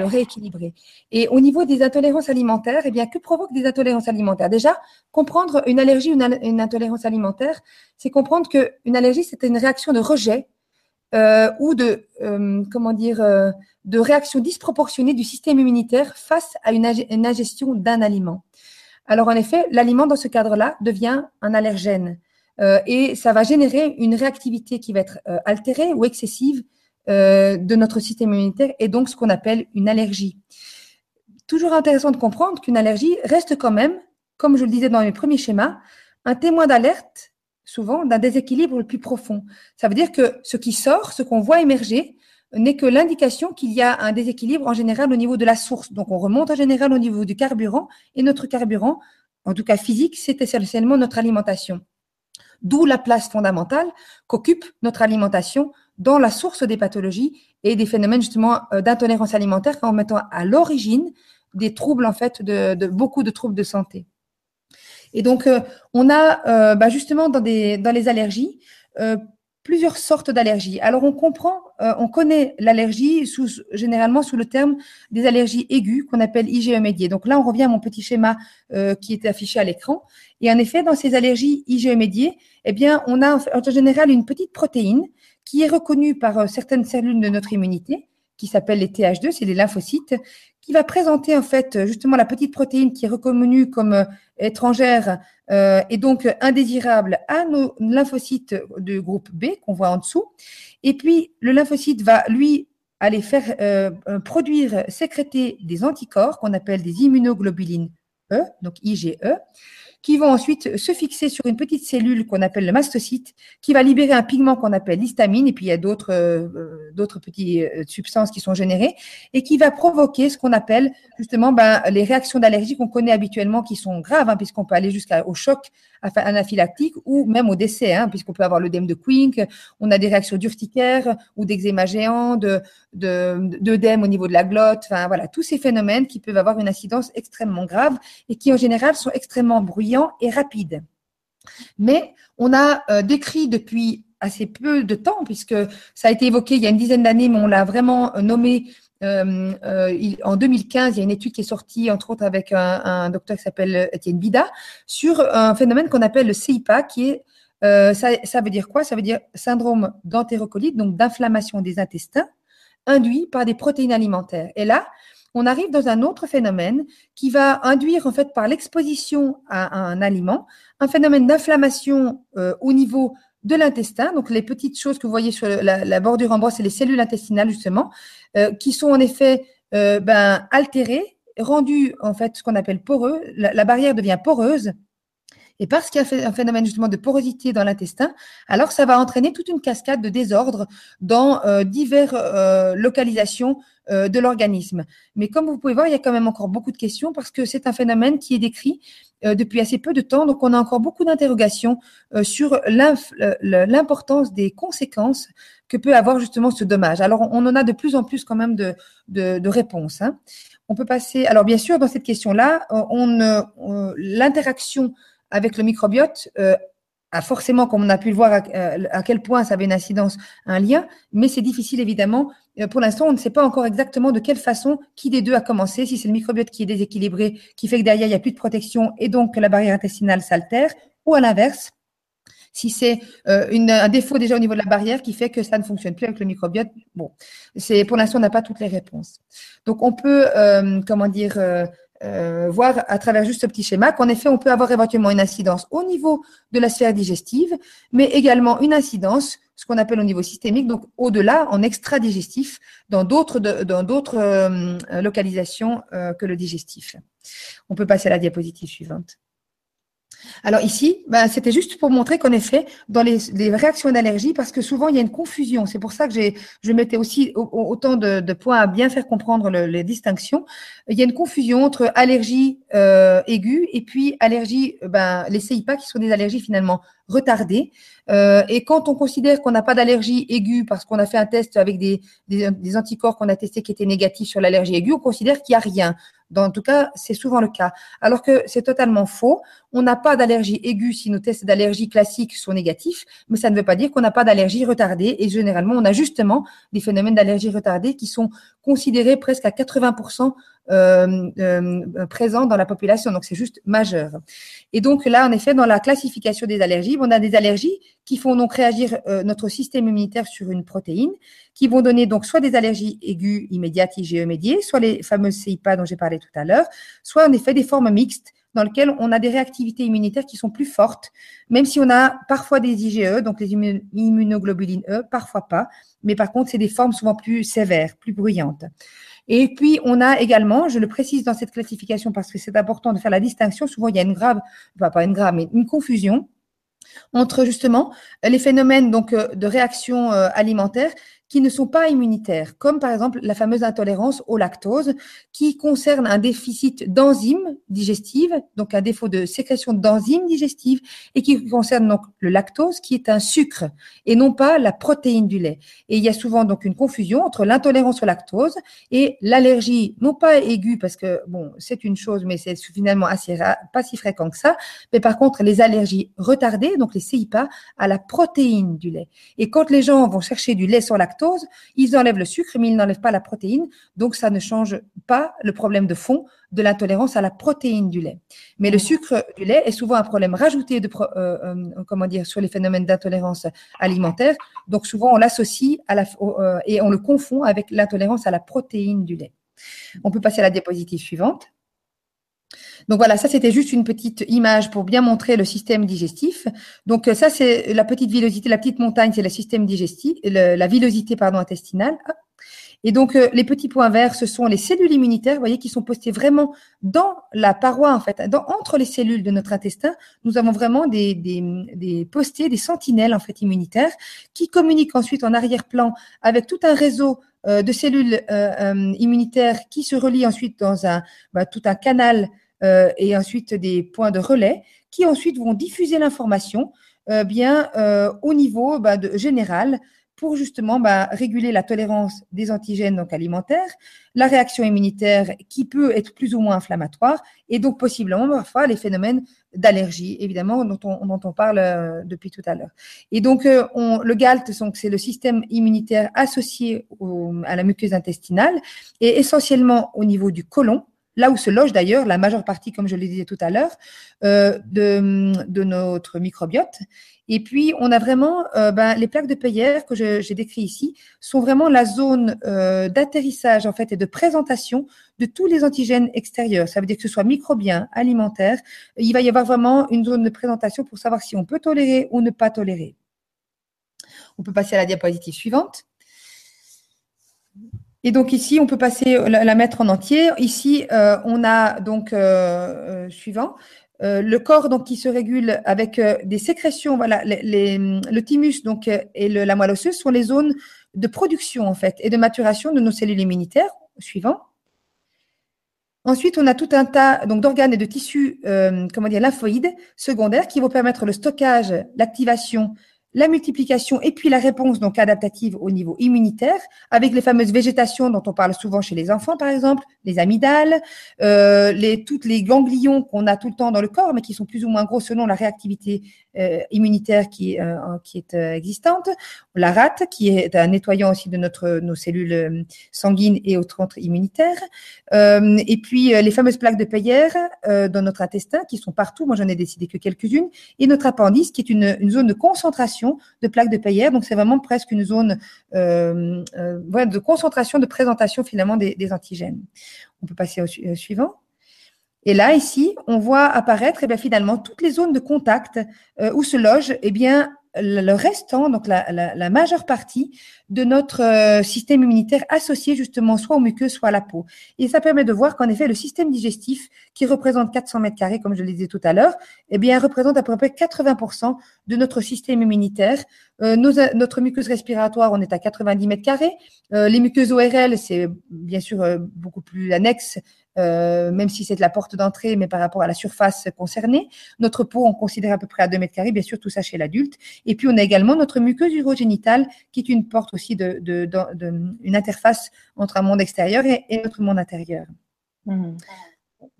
rééquilibrer. Et au niveau des intolérances alimentaires, eh bien, que provoquent des intolérances alimentaires? Déjà, comprendre une allergie ou une, intolérance alimentaire, c'est comprendre qu'une allergie, c'est une réaction de rejet euh, ou de, euh, comment dire, de réaction disproportionnée du système immunitaire face à une, ingestion d'un aliment. Alors, en effet, l'aliment, dans ce cadre-là, devient un allergène. Euh, et ça va générer une réactivité qui va être euh, altérée ou excessive euh, de notre système immunitaire et donc ce qu'on appelle une allergie. Toujours intéressant de comprendre qu'une allergie reste quand même, comme je le disais dans mes premiers schémas, un témoin d'alerte souvent d'un déséquilibre le plus profond. Ça veut dire que ce qui sort, ce qu'on voit émerger, n'est que l'indication qu'il y a un déséquilibre en général au niveau de la source. Donc on remonte en général au niveau du carburant et notre carburant, en tout cas physique, c'est essentiellement notre alimentation. D'où la place fondamentale qu'occupe notre alimentation dans la source des pathologies et des phénomènes justement euh, d'intolérance alimentaire en mettant à l'origine des troubles en fait de, beaucoup de troubles de santé. Et donc euh, on a euh, bah, justement dans, les allergies plusieurs sortes d'allergies. Alors on comprend, on connaît l'allergie généralement sous le terme des allergies aiguës qu'on appelle IgE médiées. Donc là on revient à mon petit schéma qui était affiché à l'écran. Et en effet, dans ces allergies IgE médiées, eh bien, on a en général une petite protéine qui est reconnue par euh, certaines cellules de notre immunité, qui s'appelle les TH2, c'est les lymphocytes, qui va présenter en fait justement la petite protéine qui est reconnue comme euh, étrangère euh, et donc indésirable à nos lymphocytes de groupe B qu'on voit en dessous. Et puis le lymphocyte va lui aller faire produire, sécréter des anticorps qu'on appelle des immunoglobulines E, donc IgE, qui vont ensuite se fixer sur une petite cellule qu'on appelle le mastocyte, qui va libérer un pigment qu'on appelle l'histamine, et puis il y a d'autres euh, euh, d'autres petites euh, substances qui sont générées, et qui va provoquer ce qu'on appelle justement ben, les réactions d'allergie qu'on connaît habituellement, qui sont graves, hein, puisqu'on peut aller jusqu'au choc anaphylactique ou même au décès, hein, puisqu'on peut avoir l'œdème de Quink, on a des réactions d'urticaire ou d'eczéma géant, de, d'œdème au niveau de la glotte, enfin voilà, tous ces phénomènes qui peuvent avoir une incidence extrêmement grave et qui en général sont extrêmement bruyants et rapides. Mais on a euh, décrit depuis assez peu de temps, puisque ça a été évoqué il y a une dizaine d'années, mais on l'a vraiment nommé euh, euh, en 2015, il y a une étude qui est sortie, entre autres avec un, docteur qui s'appelle Étienne Bida, sur un phénomène qu'on appelle le CIPA, qui est, euh, ça, ça, veut dire quoi? Ça veut dire syndrome d'entérocolite, donc d'inflammation des intestins, induit par des protéines alimentaires. Et là, on arrive dans un autre phénomène qui va induire, en fait, par l'exposition à, un aliment, un phénomène d'inflammation au niveau de l'intestin. Donc, les petites choses que vous voyez sur la, bordure en bois, c'est les cellules intestinales, justement, euh, qui sont en effet euh, ben, altérées, rendues, en fait, ce qu'on appelle poreux. La, barrière devient poreuse. Et parce qu'il y a un phénomène justement de porosité dans l'intestin, alors ça va entraîner toute une cascade de désordres dans euh, diverses localisations de l'organisme. Mais comme vous pouvez voir, il y a quand même encore beaucoup de questions parce que c'est un phénomène qui est décrit euh, depuis assez peu de temps. Donc, on a encore beaucoup d'interrogations euh, sur l'importance des conséquences que peut avoir justement ce dommage. Alors, on en a de plus en plus quand même de, réponses. Hein. On peut passer. Alors, bien sûr, dans cette question-là, on, on l'interaction avec le microbiote a forcément, comme on a pu le voir, à, quel point ça avait une incidence, un lien, mais c'est difficile évidemment. Euh, pour l'instant, on ne sait pas encore exactement de quelle façon qui des deux a commencé, si c'est le microbiote qui est déséquilibré, qui fait que derrière il n'y a plus de protection et donc que la barrière intestinale s'altère, ou à l'inverse, si c'est euh, un défaut déjà au niveau de la barrière qui fait que ça ne fonctionne plus avec le microbiote. Bon, pour l'instant on n'a pas toutes les réponses. Donc on peut, euh, comment dire, euh, voir à travers juste ce petit schéma qu'en effet, on peut avoir éventuellement une incidence au niveau de la sphère digestive, mais également une incidence, ce qu'on appelle au niveau systémique, donc au-delà, en extra-digestif, dans d'autres dans d'autres euh, localisations euh, que le digestif. On peut passer à la diapositive suivante. Alors ici, ben, c'était juste pour montrer qu'en effet, dans les, réactions d'allergie, parce que souvent il y a une confusion, c'est pour ça que je mettais aussi autant de, points à bien faire comprendre les distinctions. Il y a une confusion entre allergie euh, aiguë et puis allergie, ben, les CIPA qui sont des allergies finalement retardée. Euh, et quand on considère qu'on n'a pas d'allergie aiguë parce qu'on a fait un test avec des, des, anticorps qu'on a testés qui étaient négatifs sur l'allergie aiguë, on considère qu'il n'y a rien. Dans, en tout cas, c'est souvent le cas. Alors que c'est totalement faux. On n'a pas d'allergie aiguë si nos tests d'allergie classiques sont négatifs, mais ça ne veut pas dire qu'on n'a pas d'allergie retardée. Et généralement, on a justement des phénomènes d'allergie retardée qui sont considérés presque à 80% euh, euh, présents dans la population. Donc, c'est juste majeur. Et donc, là, en effet, dans la classification des allergies, on a des allergies qui font donc réagir euh, notre système immunitaire sur une protéine, qui vont donner donc soit des allergies aiguës immédiates IgE médiées, soit les fameuses CIPA dont j'ai parlé tout à l'heure, soit en effet des formes mixtes dans lesquelles on a des réactivités immunitaires qui sont plus fortes, même si on a parfois des IgE, donc les immunoglobulines E, parfois pas, mais par contre, c'est des formes souvent plus sévères, plus bruyantes. Et puis, on a également, je le précise dans cette classification parce que c'est important de faire la distinction, souvent il y a une grave, pas une grave, mais une confusion entre justement les phénomènes donc euh, de réaction euh, alimentaire qui ne sont pas immunitaires, comme par exemple la fameuse intolérance au lactose, qui concerne un déficit d'enzymes digestives, donc un défaut de sécrétion d'enzymes digestives, et qui concerne donc le lactose, qui est un sucre, et non pas la protéine du lait. Et il y a souvent donc une confusion entre l'intolérance au lactose et l'allergie, non pas aiguë, parce que bon, c'est une chose, mais c'est finalement assez pas si fréquent que ça, mais par contre les allergies retardées, donc les CIPA, à la protéine du lait. Et quand les gens vont chercher du lait sans lactose, ils enlèvent le sucre, mais ils n'enlèvent pas la protéine. Donc, ça ne change pas le problème de fond de l'intolérance à la protéine du lait. Mais le sucre du lait est souvent un problème rajouté de, euh, euh, sur les phénomènes d'intolérance alimentaire. Donc, souvent, on l'associe euh, et on le confond avec l'intolérance à la protéine du lait. On peut passer à la diapositive suivante. Donc voilà, ça c'était juste une petite image pour bien montrer le système digestif. Donc euh, ça c'est la petite villosité, la petite montagne, c'est le système digestif, la villosité pardon intestinale. Et donc euh, les petits points verts, ce sont les cellules immunitaires, vous voyez, qui sont postées vraiment dans la paroi en fait, entre les cellules de notre intestin. Nous avons vraiment des, des, des postés, des sentinelles en fait immunitaires, qui communiquent ensuite en arrière-plan avec tout un réseau euh, de cellules immunitaires qui se relient ensuite dans un bah, tout un canal euh, et ensuite des points de relais qui ensuite vont diffuser l'information euh, bien euh, au niveau bah, général pour justement bah, réguler la tolérance des antigènes donc alimentaires, la réaction immunitaire qui peut être plus ou moins inflammatoire et donc possiblement parfois les phénomènes d'allergie, évidemment, dont on, parle depuis tout à l'heure. Et donc, on, le GALT, c'est le système immunitaire associé à la muqueuse intestinale et essentiellement au niveau du côlon là où se loge d'ailleurs la majeure partie, comme je le disais tout à l'heure, euh, de, notre microbiote. Et puis, on a vraiment euh, ben, les plaques de Peyer que j'ai décrit ici sont vraiment la zone euh, d'atterrissage en fait et de présentation de tous les antigènes extérieurs. Ça veut dire que ce soit microbien, alimentaire. Il va y avoir vraiment une zone de présentation pour savoir si on peut tolérer ou ne pas tolérer. On peut passer à la diapositive suivante. Et donc ici, on peut passer la, mettre en entier. Ici, euh, on a donc euh, euh, suivant le corps donc qui se régule avec des sécrétions. Voilà, les, le thymus donc et la moelle osseuse sont les zones de production en fait et de maturation de nos cellules immunitaires. Suivant. Ensuite, on a tout un tas donc d'organes et de tissus, comment dire, lymphoïdes secondaires qui vont permettre le stockage, l'activation la multiplication et puis la réponse donc adaptative au niveau immunitaire, avec les fameuses végétations dont on parle souvent chez les enfants, par exemple, les amygdales, euh, les, toutes les ganglions qu'on a tout le temps dans le corps, mais qui sont plus ou moins gros selon la réactivité immunitaire qui, euh, qui est existante, la rate, qui est un nettoyant aussi de notre, nos cellules sanguines et autres immunitaires, et puis les fameuses plaques de Peyer dans notre intestin, qui sont partout, moi j'en ai décidé que quelques-unes, et notre appendice, qui est une, zone de concentration de plaques de Peyer. Donc, c'est vraiment presque une zone euh, euh, de concentration, de présentation finalement des, antigènes. On peut passer au, euh, suivant. Et là, ici, on voit apparaître eh bien, finalement toutes les zones de contact où se loge eh bien, le restant, donc la, majeure partie de notre euh, système immunitaire associé justement soit aux muqueuses, soit à la peau. Et ça permet de voir qu'en effet, le système digestif, qui représente 400 mètres carrés, comme je le disais tout à l'heure, eh bien, représente à peu près 80% de notre système immunitaire. Euh, notre muqueuse respiratoire, on est à 90 mètres carrés. Euh, les muqueuses ORL, c'est bien sûr beaucoup plus annexe euh, même si c'est la porte d'entrée, mais par rapport à la surface concernée. Notre peau, on considère à peu près à 2 mètres carrés, bien sûr, tout ça chez l'adulte. Et puis, on a également notre muqueuse urogénitale, qui est une porte aussi de, une interface entre un monde extérieur et, notre monde intérieur. Mmh.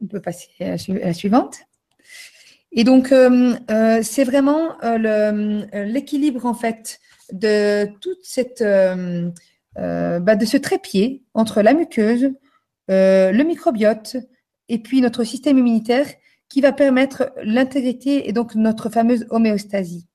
On peut passer à la suivante. Et donc, euh, euh, c'est vraiment l'équilibre, en fait, de toute cette, bah, de ce trépied entre la muqueuse, euh, le microbiote et puis notre système immunitaire qui va permettre l'intégrité et donc notre fameuse homéostasie.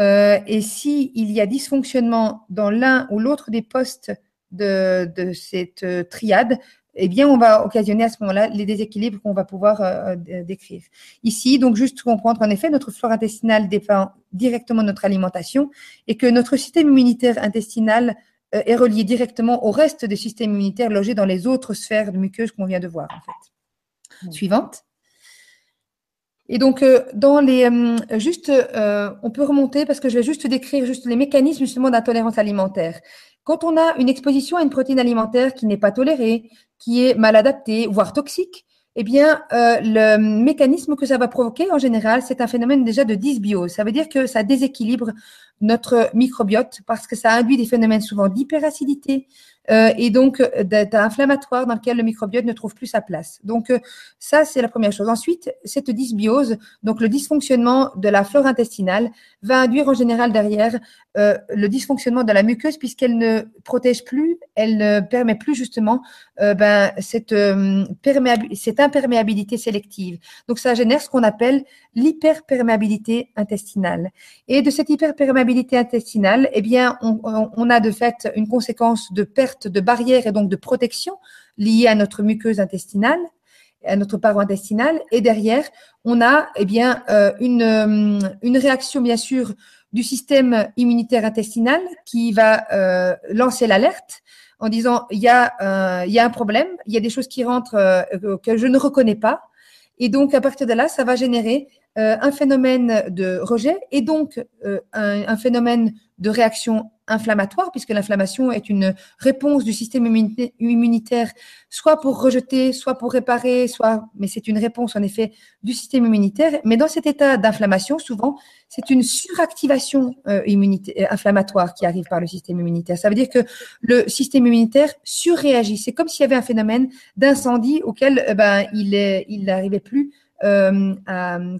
Euh, et s'il y a dysfonctionnement dans l'un ou l'autre des postes de, cette euh, triade, eh bien, on va occasionner à ce moment-là les déséquilibres qu'on va pouvoir décrire. Ici, donc, juste comprendre en effet, notre flore intestinale dépend directement de notre alimentation et que notre système immunitaire intestinal est relié directement au reste des systèmes immunitaires logés dans les autres sphères de muqueuses qu'on vient de voir. En fait. Suivante. Et donc, euh, dans les, euh, juste, on peut remonter parce que je vais juste décrire juste les mécanismes justement d'intolérance alimentaire. Quand on a une exposition à une protéine alimentaire qui n'est pas tolérée, qui est mal adaptée, voire toxique, eh bien, le mécanisme que ça va provoquer en général, c'est un phénomène déjà de dysbiose. Ça veut dire que ça déséquilibre notre microbiote parce que ça induit des phénomènes souvent d'hyperacidité, euh, et donc euh, d'état inflammatoire dans lequel le microbiote ne trouve plus sa place. Donc euh, ça, c'est la première chose. Ensuite, cette dysbiose, donc le dysfonctionnement de la flore intestinale, va induire en général derrière le dysfonctionnement de la muqueuse puisqu'elle ne protège plus, elle ne permet plus justement ben, cette, cette imperméabilité sélective. Donc ça génère ce qu'on appelle l'hyperperméabilité intestinale. Et de cette hyperperméabilité intestinale, eh bien, on, on a de fait une conséquence de perte de barrières et donc de protection liées à notre muqueuse intestinale, à notre paroi intestinale. Et derrière, on a eh bien, euh, une, euh, une réaction, bien sûr, du système immunitaire intestinal qui va euh, lancer l'alerte en disant il y, a, il y a un problème, il y a des choses qui rentrent que je ne reconnais pas. Et donc, à partir de là, ça va générer un phénomène de rejet et donc un, un, phénomène de réaction inflammatoire, puisque l'inflammation est une réponse du système immunitaire, soit pour rejeter, soit pour réparer, soit, mais c'est une réponse en effet du système immunitaire. Mais dans cet état d'inflammation, souvent, c'est une suractivation euh, euh, inflammatoire qui arrive par le système immunitaire. Ça veut dire que le système immunitaire surréagit. C'est comme s'il y avait un phénomène d'incendie auquel euh, ben, il, n'arrivait plus, euh,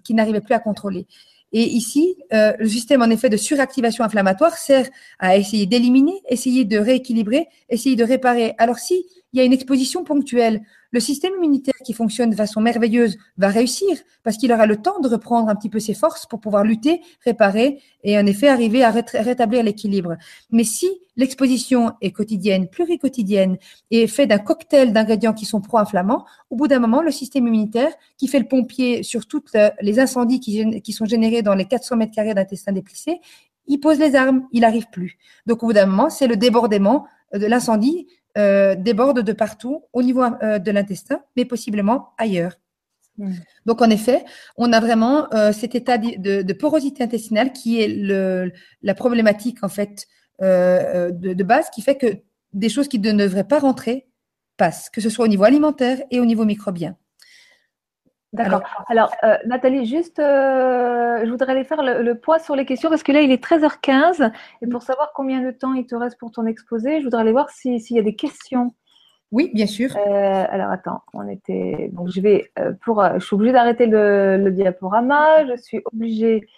qui n'arrivait plus à contrôler. Et ici, euh, le système en effet de suractivation inflammatoire sert à essayer d'éliminer, essayer de rééquilibrer, essayer de réparer. Alors si il y a une exposition ponctuelle, le système immunitaire qui fonctionne de façon merveilleuse va réussir parce qu'il aura le temps de reprendre un petit peu ses forces pour pouvoir lutter, réparer et en effet arriver à rétablir l'équilibre. Mais si l'exposition est quotidienne, pluricotidienne et fait d'un cocktail d'ingrédients qui sont pro-inflammants, au bout d'un moment, le système immunitaire qui fait le pompier sur toutes les incendies qui, qui sont générés dans les 400 mètres carrés d'intestin déplissé, il pose les armes, il n'arrive plus. Donc au bout d'un moment, c'est le débordement de l'incendie euh, déborde de partout au niveau euh, de l'intestin, mais possiblement ailleurs. Hmm. Donc, en effet, on a vraiment euh, cet état de, porosité intestinale qui est le, la problématique, en fait, de, de, base, qui fait que des choses qui ne devraient pas rentrer passent, que ce soit au niveau alimentaire et au niveau microbien. D'accord. Alors, euh, Nathalie, juste, euh, je voudrais aller faire le, poids sur les questions parce que là, il est 13h15 et pour savoir combien de temps il te reste pour ton exposé, je voudrais aller voir s'il y a des questions. Oui, bien sûr. Euh, alors, attends, on était. Donc, je vais. pour, je suis obligée d'arrêter le, diaporama. Je suis obligée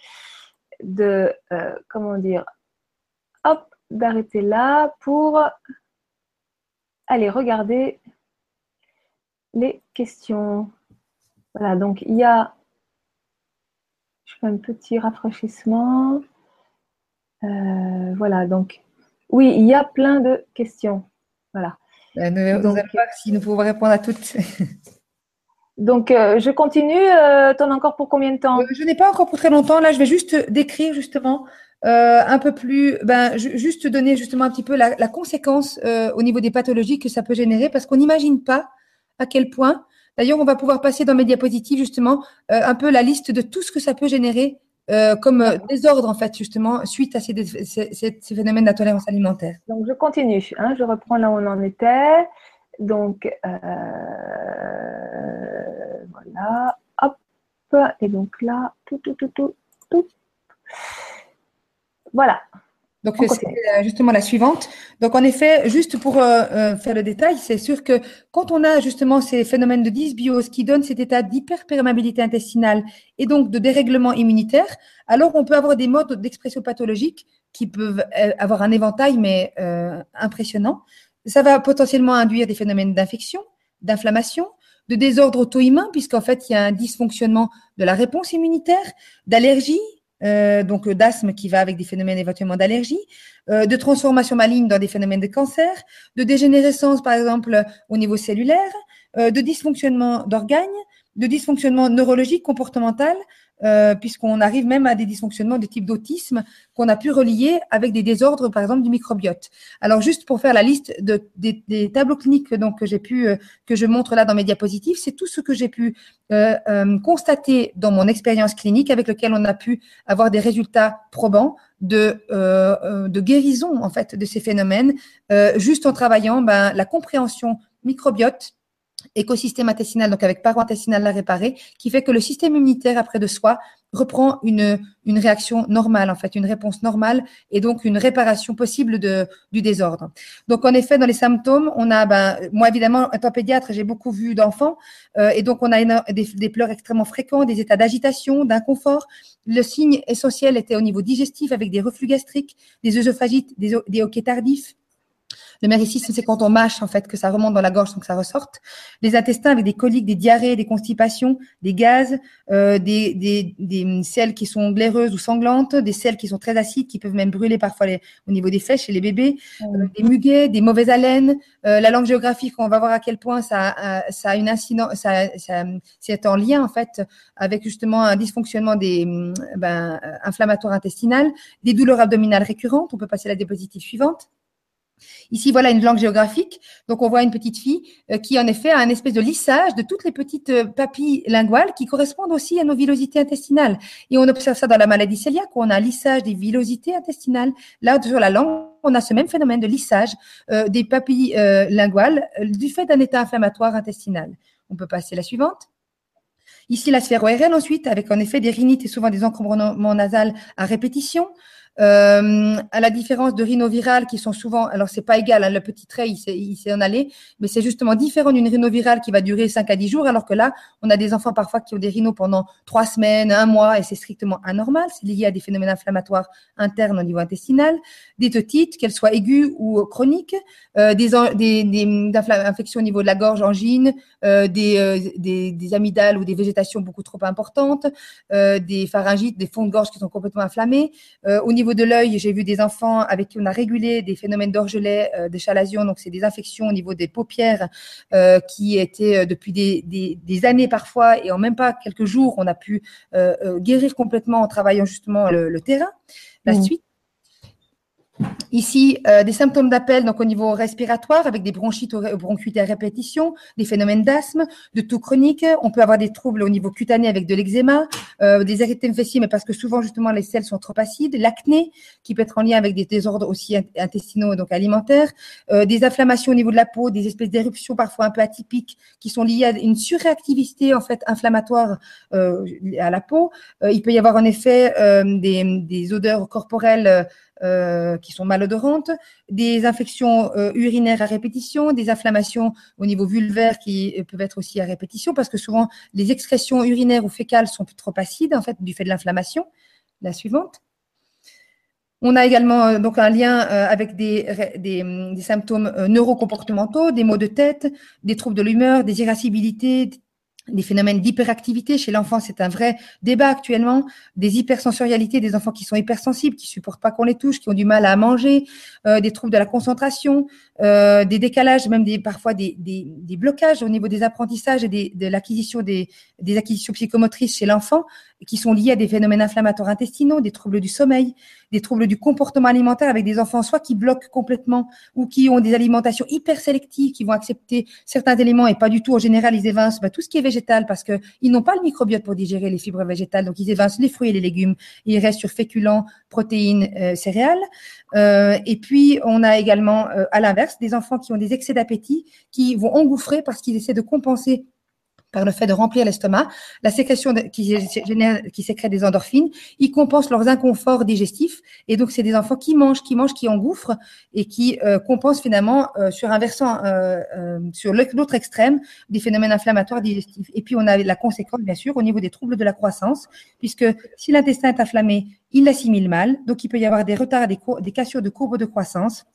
de. comment dire Hop, d'arrêter là pour aller regarder les questions. Voilà, donc il y a, je fais un petit rafraîchissement. Euh, voilà, donc oui, il y a plein de questions. Voilà. Euh, nous, donc, si nous pouvons répondre à toutes. donc, euh, je continue. Euh, T'en as encore pour combien de temps? Je n'ai pas encore pour très longtemps. Là, je vais juste décrire justement un peu plus, ben, juste donner justement un petit peu la, la conséquence au niveau des pathologies que ça peut générer, parce qu'on n'imagine pas à quel point D'ailleurs, on va pouvoir passer dans mes diapositives justement euh, un peu la liste de tout ce que ça peut générer euh, comme euh, désordre en fait justement suite à ces, phénomènes d'intolérance alimentaire. Donc je continue, hein, je reprends là où on en était. Donc, voilà, hop, et donc là, tout, tout, tout, tout, tout. Voilà, donc, c'est euh, justement la suivante. Donc, en effet, juste pour euh, euh, faire le détail, c'est sûr que quand on a justement ces phénomènes de dysbiose qui donnent cet état d'hyperperméabilité intestinale et donc de dérèglement immunitaire, alors on peut avoir des modes d'expression pathologique qui peuvent avoir un éventail, mais impressionnant. Ça va potentiellement induire des phénomènes d'infection, d'inflammation, de désordre auto-immun, puisqu'en fait, il y a un dysfonctionnement de la réponse immunitaire, d'allergie, euh, donc d'asthme qui va avec des phénomènes éventuellement d'allergie, euh, de transformation maligne dans des phénomènes de cancer, de dégénérescence par exemple au niveau cellulaire, euh, de dysfonctionnement d'organes, de dysfonctionnement neurologique, comportemental, euh, puisqu'on arrive même à des dysfonctionnements de type d'autisme qu'on a pu relier avec des désordres, par exemple, du microbiote. Alors, juste pour faire la liste de, des, tableaux cliniques que j'ai pu, euh, que je montre là dans mes diapositives, c'est tout ce que j'ai pu euh, euh, constater dans mon expérience clinique avec lequel on a pu avoir des résultats probants de, euh, guérison en fait de ces phénomènes, juste en travaillant ben, la compréhension microbiote écosystème intestinal, donc avec paroi intestinale à réparer, qui fait que le système immunitaire après de soi reprend une, réaction normale, en fait, une réponse normale et donc une réparation possible de, du désordre. Donc, en effet, dans les symptômes, on a, ben, moi évidemment, étant pédiatre, j'ai beaucoup vu d'enfants euh, et donc on a des, des, pleurs extrêmement fréquents, des états d'agitation, d'inconfort. Le signe essentiel était au niveau digestif avec des reflux gastriques, des œsophagites, des, des hoquets tardifs, le méricisme, c'est quand on mâche, en fait, que ça remonte dans la gorge sans que ça ressorte. Les intestins avec des coliques, des diarrhées, des constipations, des gaz, euh, des, des, des selles qui sont glaireuses ou sanglantes, des selles qui sont très acides, qui peuvent même brûler parfois les, au niveau des fesses chez les bébés, euh, des muguets, des mauvaises haleines. Euh, la langue géographique, on va voir à quel point ça, a, ça a une incidence, ça, ça c'est en lien, en fait, avec justement un dysfonctionnement des ben, inflammatoires intestinales, des douleurs abdominales récurrentes. On peut passer à la diapositive suivante. Ici, voilà une langue géographique. Donc, on voit une petite fille euh, qui, en effet, a un espèce de lissage de toutes les petites euh, papilles linguales qui correspondent aussi à nos villosités intestinales. Et on observe ça dans la maladie cœliaque où on a un lissage des villosités intestinales. Là, sur la langue, on a ce même phénomène de lissage euh, des papilles linguales du fait d'un état inflammatoire intestinal. On peut passer à la suivante. Ici, la sphère ORL ensuite, avec en effet des rhinites et souvent des encombrements nasales à répétition. Euh, à la différence de rhinovirales qui sont souvent, alors c'est pas égal, hein, le petit trait il s'est en allé, mais c'est justement différent d'une rhinovirale qui va durer 5 à 10 jours, alors que là, on a des enfants parfois qui ont des rhinos pendant 3 semaines, un mois, et c'est strictement anormal, c'est lié à des phénomènes inflammatoires internes au niveau intestinal, des otites, qu'elles soient aiguës ou chroniques, euh, des, infections au niveau de la gorge, angine, euh, des, des, des, amygdales ou des végétations beaucoup trop importantes, des pharyngites, des fonds de gorge qui sont complètement inflammés, au niveau de l'œil, j'ai vu des enfants avec qui on a régulé des phénomènes d'orgelet, euh, des chalazions, donc c'est des infections au niveau des paupières euh, qui étaient euh, depuis des, des, des, années parfois et en même pas quelques jours, on a pu euh, guérir complètement en travaillant justement le, le terrain. La mmh. suite. Ici, euh, des symptômes d'appel donc au niveau respiratoire avec des bronchites bronchites à répétition, des phénomènes d'asthme, de toux chronique. On peut avoir des troubles au niveau cutané avec de l'eczéma, euh, des érythèmes fessiers, mais parce que souvent justement les selles sont trop acides, l'acné qui peut être en lien avec des désordres aussi intestinaux donc alimentaires, euh, des inflammations au niveau de la peau, des espèces d'éruptions parfois un peu atypiques qui sont liées à une surréactivité en fait inflammatoire à la peau. Il peut y avoir en effet des odeurs corporelles euh, qui sont malodorantes, des infections euh, urinaires à répétition, des inflammations au niveau vulvaire qui euh, peuvent être aussi à répétition parce que souvent les excrétions urinaires ou fécales sont trop acides en fait du fait de l'inflammation. La suivante. On a également donc un lien avec des, symptômes neurocomportementaux, des maux de tête, des troubles de l'humeur, des irascibilités, des phénomènes d'hyperactivité chez l'enfant, c'est un vrai débat actuellement, des hypersensorialités, des enfants qui sont hypersensibles, qui supportent pas qu'on les touche, qui ont du mal à manger, euh, des troubles de la concentration, euh, des décalages, même des, parfois des, des, des, blocages au niveau des apprentissages et de l'acquisition des, des acquisitions psychomotrices chez l'enfant, qui sont liés à des phénomènes inflammatoires intestinaux, des troubles du sommeil, des troubles du comportement alimentaire avec des enfants soit qui bloquent complètement ou qui ont des alimentations hyper sélectives, qui vont accepter certains éléments et pas du tout. En général, ils évincent bah, tout ce qui est végétal parce que ils n'ont pas le microbiote pour digérer les fibres végétales, donc ils évincent les fruits et les légumes. Ils restent sur féculents, protéines, euh, céréales. Euh, et puis, on a également, euh, à l'inverse, des enfants qui ont des excès d'appétit, qui vont engouffrer parce qu'ils essaient de compenser par le fait de remplir l'estomac, la sécrétion qui, sécrète des endorphines, ils compensent leurs inconforts digestifs. Et donc, c'est des enfants qui mangent, qui mangent, qui engouffrent et qui euh, compensent finalement euh, sur un versant, euh sur l'autre extrême, des phénomènes inflammatoires digestifs. Et puis, on a la conséquence, bien sûr, au niveau des troubles de la croissance, puisque si l'intestin est inflammé, il l'assimile mal. Donc, il peut y avoir des retards, des, des cassures de courbes de croissance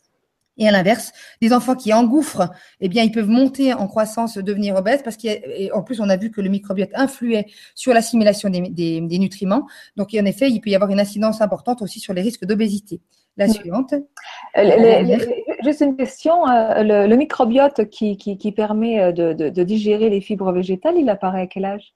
et à l'inverse, des enfants qui engouffrent, eh bien, ils peuvent monter en croissance, devenir obèses, parce qu'en plus, on a vu que le microbiote influait sur l'assimilation des, des, nutriments. Donc, en effet, il peut y avoir une incidence importante aussi sur les risques d'obésité. La suivante. Euh, juste une question. Euh, le, microbiote qui, qui, qui permet euh, de, de, de, digérer les fibres végétales, il apparaît à quel âge?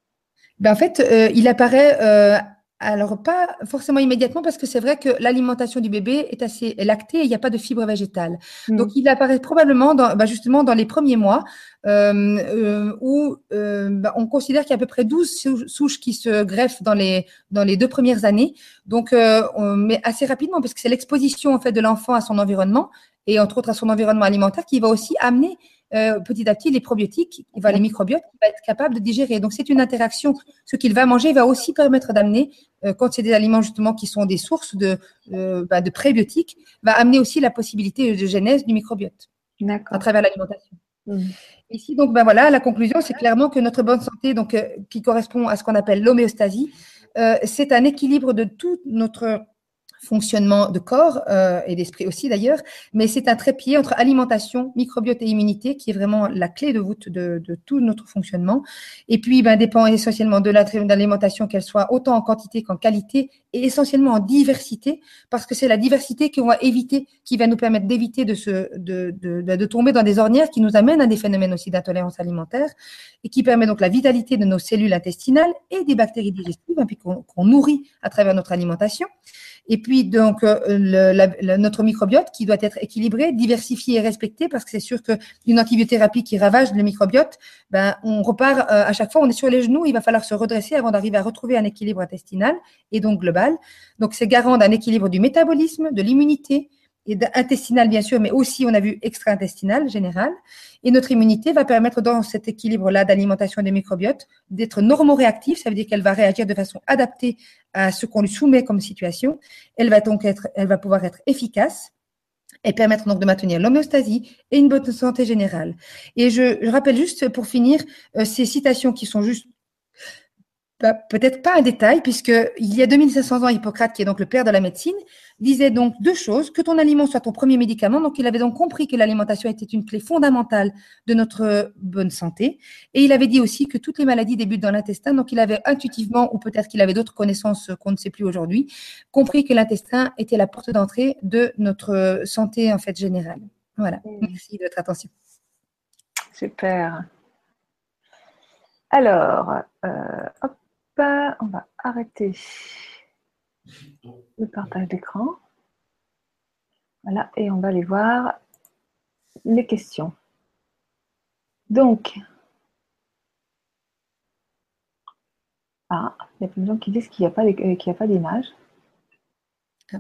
Ben, En fait, euh, il apparaît euh, alors, pas forcément immédiatement, parce que c'est vrai que l'alimentation du bébé est assez lactée et il n'y a pas de fibres végétales. Mm. Donc, il apparaît probablement dans, bah, justement dans les premiers mois euh, euh, où euh, bah, on considère qu'il y a à peu près 12 souches qui se greffent dans les, dans les deux premières années. Donc, mais assez rapidement, parce que c'est l'exposition en fait de l'enfant à son environnement et entre autres à son environnement alimentaire qui va aussi amener euh, petit à petit les probiotiques, va, les microbiotes, qui va être capable de digérer. Donc c'est une interaction. Ce qu'il va manger va aussi permettre d'amener, euh, quand c'est des aliments justement qui sont des sources de, euh, bah, de prébiotiques, va amener aussi la possibilité de genèse du microbiote à travers l'alimentation. Mmh. Ici, donc, ben voilà, la conclusion, c'est clairement que notre bonne santé, donc, qui correspond à ce qu'on appelle l'homéostasie, c'est un équilibre de toute notre fonctionnement de corps euh, et d'esprit aussi d'ailleurs, mais c'est un trépied entre alimentation, microbiote et immunité qui est vraiment la clé de voûte de, de tout notre fonctionnement. Et puis, ben, dépend essentiellement de l'alimentation, qu'elle soit autant en quantité qu'en qualité et essentiellement en diversité, parce que c'est la diversité qu'on va éviter, qui va nous permettre d'éviter de, de, de, de, tomber dans des ornières qui nous amènent à des phénomènes aussi d'intolérance alimentaire et qui permet donc la vitalité de nos cellules intestinales et des bactéries digestives, hein, puis qu'on nourrit à travers notre alimentation. Et puis, donc, euh, notre microbiote qui doit être équilibré, diversifié et respecté, parce que c'est sûr qu'une antibiothérapie qui ravage le microbiote, ben, on repart euh, à chaque fois, on est sur les genoux, il va falloir se redresser avant d'arriver à retrouver un équilibre intestinal et donc global. Donc, c'est garant d'un équilibre du métabolisme, de l'immunité, et intestinal bien sûr, mais aussi on a vu extra-intestinal général. Et notre immunité va permettre dans cet équilibre-là d'alimentation des microbiotes d'être normoréactive, ça veut dire qu'elle va réagir de façon adaptée à ce qu'on lui soumet comme situation. Elle va donc être, elle va pouvoir être efficace et permettre donc de maintenir l'homéostasie et une bonne santé générale. Et je, rappelle juste pour finir euh, ces citations qui sont juste bah, peut-être pas un détail, puisque il y a 2500 ans, Hippocrate, qui est donc le père de la médecine, disait donc deux choses, que ton aliment soit ton premier médicament. Donc, il avait donc compris que l'alimentation était une clé fondamentale de notre bonne santé. Et il avait dit aussi que toutes les maladies débutent dans l'intestin. Donc, il avait intuitivement, ou peut-être qu'il avait d'autres connaissances qu'on ne sait plus aujourd'hui, compris que l'intestin était la porte d'entrée de notre santé, en fait, générale. Voilà. Mmh. Merci de votre attention. Super. Alors, euh, hop on va arrêter le partage d'écran. Voilà, et on va aller voir les questions. Donc, ah, il y a plein de gens qui disent qu'il n'y a pas d'image. Ah.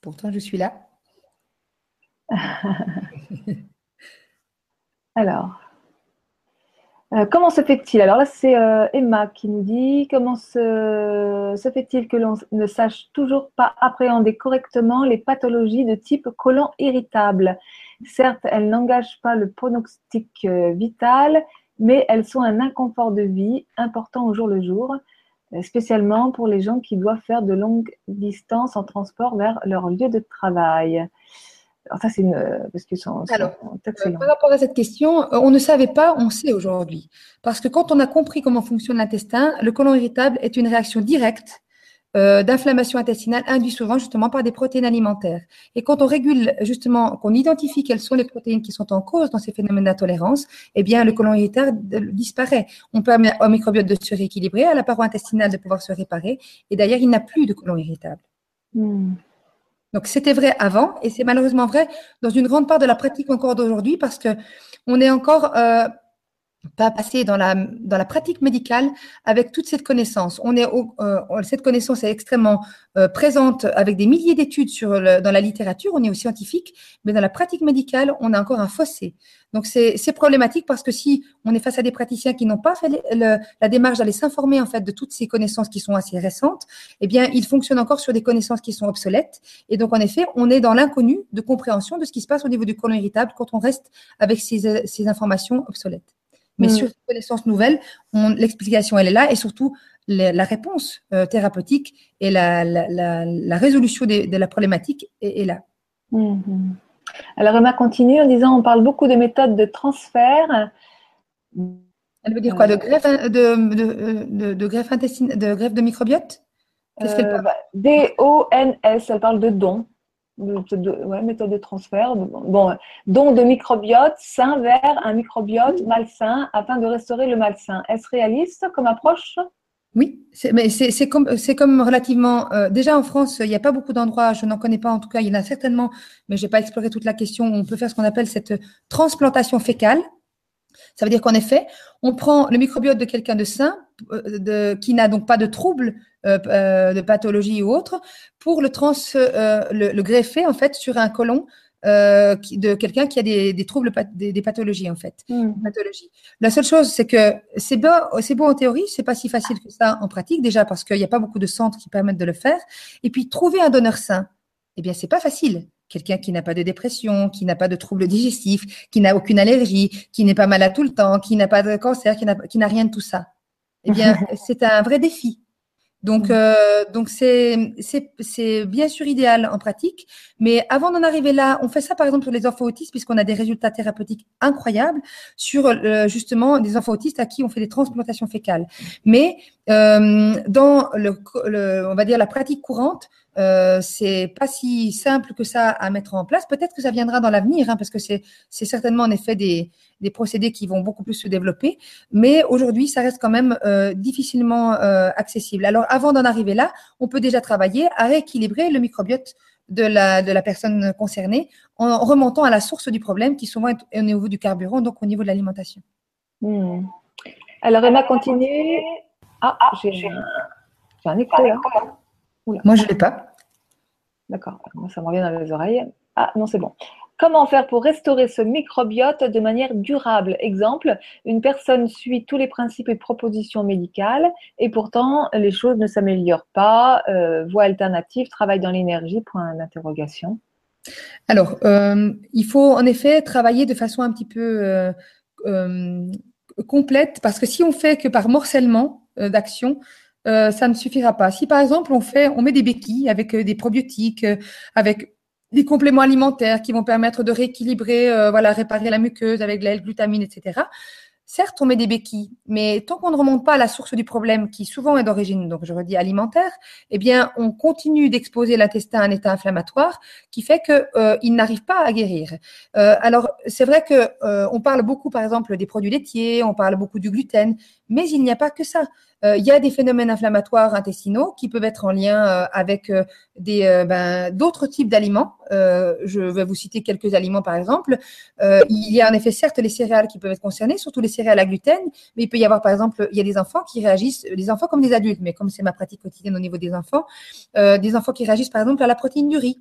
Pourtant, je suis là. Alors, euh, comment se fait-il? Alors là, c'est euh, Emma qui nous dit comment se, fait-il que l'on ne sache toujours pas appréhender correctement les pathologies de type colon irritable? Certes, elles n'engagent pas le pronostic euh, vital, mais elles sont un inconfort de vie important au jour le jour, spécialement pour les gens qui doivent faire de longues distances en transport vers leur lieu de travail. Enfin, c'est une. Parce que Alors, euh, par rapport à cette question, euh, on ne savait pas, on sait aujourd'hui. Parce que quand on a compris comment fonctionne l'intestin, le côlon irritable est une réaction directe euh, d'inflammation intestinale induit souvent justement par des protéines alimentaires. Et quand on régule justement, qu'on identifie quelles sont les protéines qui sont en cause dans ces phénomènes d'intolérance, eh bien le côlon irritable disparaît. On permet au microbiote de se rééquilibrer, à la paroi intestinale de pouvoir se réparer. Et d'ailleurs, il n'a plus de côlon irritable. Hmm. Donc c'était vrai avant et c'est malheureusement vrai dans une grande part de la pratique encore d'aujourd'hui parce que on est encore euh, pas passer dans la, dans la pratique médicale avec toute cette connaissance. On est euh, cette connaissance est extrêmement euh, présente avec des milliers d'études sur dans la littérature, on est au scientifique, mais dans la pratique médicale, on a encore un fossé. Donc c'est problématique parce que si on est face à des praticiens qui n'ont pas fait la démarche d'aller s'informer en fait de toutes ces connaissances qui sont assez récentes, eh bien ils fonctionnent encore sur des connaissances qui sont obsolètes. Et donc en effet, on est dans l'inconnu de compréhension de ce qui se passe au niveau du côlon irritable quand on reste avec ces informations obsolètes. Mais mm. sur ces connaissances nouvelles, l'explication, elle est là et surtout la, réponse euh, thérapeutique et la, la, résolution de, la problématique est, là. Mm-hmm. Alors, Emma continue en disant on parle beaucoup de méthodes de transfert. Elle veut dire quoi De greffe de, de, de, greffe, de, greffe de microbiote? Euh, bah, D-O-N-S, elle parle de méthode de transfert, bon, don de microbiote sain vers un microbiote malsain afin de restaurer le malsain. Est-ce réaliste comme approche? Oui, mais c'est comme, comme relativement. Euh, déjà en France, il n'y a pas beaucoup d'endroits, je n'en connais pas en tout cas, il y en a certainement, mais je n'ai pas exploré toute la question. On peut faire ce qu'on appelle cette transplantation fécale. Ça veut dire qu'en effet, on prend le microbiote de quelqu'un de sain, euh, de, qui n'a donc pas de troubles euh, euh, de pathologie ou autre, pour le, trans, le, greffer en fait sur un colon de quelqu'un qui a des, troubles, des, pathologies en fait. Hmm. La seule chose, c'est que c'est beau, c'est beau en théorie, c'est pas si facile que ça en pratique déjà parce qu'il n'y a pas beaucoup de centres qui permettent de le faire. Et puis trouver un donneur sain, eh bien c'est pas facile quelqu'un qui n'a pas de dépression, qui n'a pas de troubles digestifs, qui n'a aucune allergie, qui n'est pas malade tout le temps, qui n'a pas de cancer, qui n'a rien de tout ça. Eh bien, c'est un vrai défi. Donc, mm. euh, donc c'est c'est bien sûr idéal en pratique, mais avant d'en arriver là, on fait ça par exemple sur les enfants autistes puisqu'on a des résultats thérapeutiques incroyables sur euh, justement des enfants autistes à qui on fait des transplantations fécales. Mais euh, dans le, le, on va dire la pratique courante, euh, c'est pas si simple que ça à mettre en place. Peut-être que ça viendra dans l'avenir, hein, parce que c'est certainement en effet des, procédés qui vont beaucoup plus se développer. Mais aujourd'hui, ça reste quand même euh, difficilement euh, accessible. Alors, avant d'en arriver là, on peut déjà travailler à rééquilibrer le microbiote de la, personne concernée en remontant à la source du problème, qui souvent est au niveau du carburant, donc au niveau de l'alimentation. Hmm. Alors, Emma continue. Ah, j'ai un, écho. Moi, je ne l'ai pas. D'accord. Moi, ça me revient dans les oreilles. Ah, non, c'est bon. Comment faire pour restaurer ce microbiote de manière durable? Exemple, une personne suit tous les principes et propositions médicales et pourtant les choses ne s'améliorent pas. Euh, voie alternative, travail dans l'énergie, point d'interrogation. Alors, euh, il faut en effet travailler de façon un petit peu euh, complète parce que si on fait que par morcellement d'action, euh, ça ne suffira pas. Si par exemple on fait, on met des béquilles avec euh, des probiotiques, euh, avec des compléments alimentaires qui vont permettre de rééquilibrer, voilà, réparer la muqueuse avec de la L-glutamine, etc. Certes, on met des béquilles, mais tant qu'on ne remonte pas à la source du problème, qui souvent est d'origine, donc je redis alimentaire, eh bien, on continue d'exposer l'intestin à un état inflammatoire qui fait qu'il euh, n'arrive pas à guérir. Alors, c'est vrai que euh, on parle beaucoup, par exemple, des produits laitiers, on parle beaucoup du gluten, mais il n'y a pas que ça. Euh, il y a des phénomènes inflammatoires intestinaux qui peuvent être en lien euh, avec des ben, d'autres types d'aliments. je vais vous citer quelques aliments, par exemple. il y a en effet certes les céréales qui peuvent être concernées, surtout les céréales à gluten, mais il peut y avoir par exemple, il y a des enfants qui réagissent, des enfants comme des adultes, mais comme c'est ma pratique quotidienne au niveau des enfants, euh, des enfants qui réagissent par exemple à la protéine du riz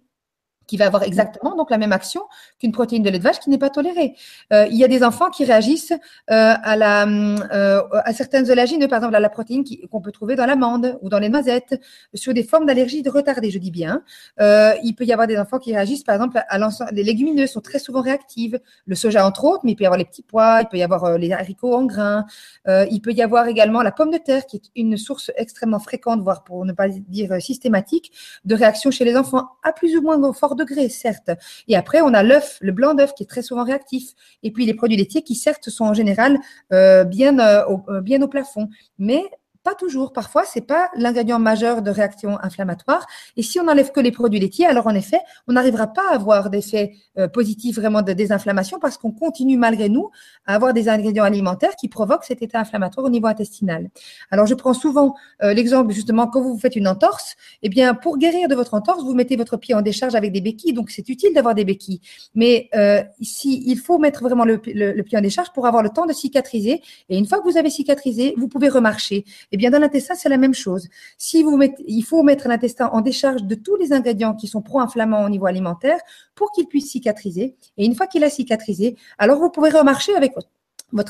qui va avoir exactement donc la même action qu'une protéine de lait de vache qui n'est pas tolérée. Euh, il y a des enfants qui réagissent euh, à, la, euh, à certaines allergies, par exemple à la protéine qu'on peut trouver dans l'amande ou dans les noisettes, sur des formes d'allergie de retardée, je dis bien. Il peut y avoir des enfants qui réagissent par exemple à l'ensemble. Les légumineuses sont très souvent réactives, le soja entre autres, mais il peut y avoir les petits pois, il peut y avoir les haricots en grains, il peut y avoir également la pomme de terre qui est une source extrêmement fréquente, voire pour ne pas dire systématique, de réaction chez les enfants à plus ou moins fort degré, certes. Et après, on a l'œuf, le blanc d'œuf qui est très souvent réactif. Et puis les produits laitiers qui, certes, sont en général euh, bien, euh, au, euh, bien au plafond. Mais Pas toujours. Parfois, c'est pas l'ingrédient majeur de réaction inflammatoire. Et si on enlève que les produits laitiers, alors en effet, on n'arrivera pas à avoir d'effet euh, positif vraiment de désinflammation parce qu'on continue malgré nous à avoir des ingrédients alimentaires qui provoquent cet état inflammatoire au niveau intestinal. Alors, je prends souvent euh, l'exemple justement quand vous faites une entorse. Eh bien, pour guérir de votre entorse, vous mettez votre pied en décharge avec des béquilles. Donc, c'est utile d'avoir des béquilles. Mais euh, ici, il faut mettre vraiment le, pied en décharge pour avoir le temps de cicatriser. Et une fois que vous avez cicatrisé, vous pouvez remarcher. Eh bien, dans l'intestin, c'est la même chose. Il faut mettre l'intestin en décharge de tous les ingrédients qui sont pro-inflammants au niveau alimentaire pour qu'il puisse cicatriser. Et une fois qu'il a cicatrisé, alors vous pouvez remarcher avec votre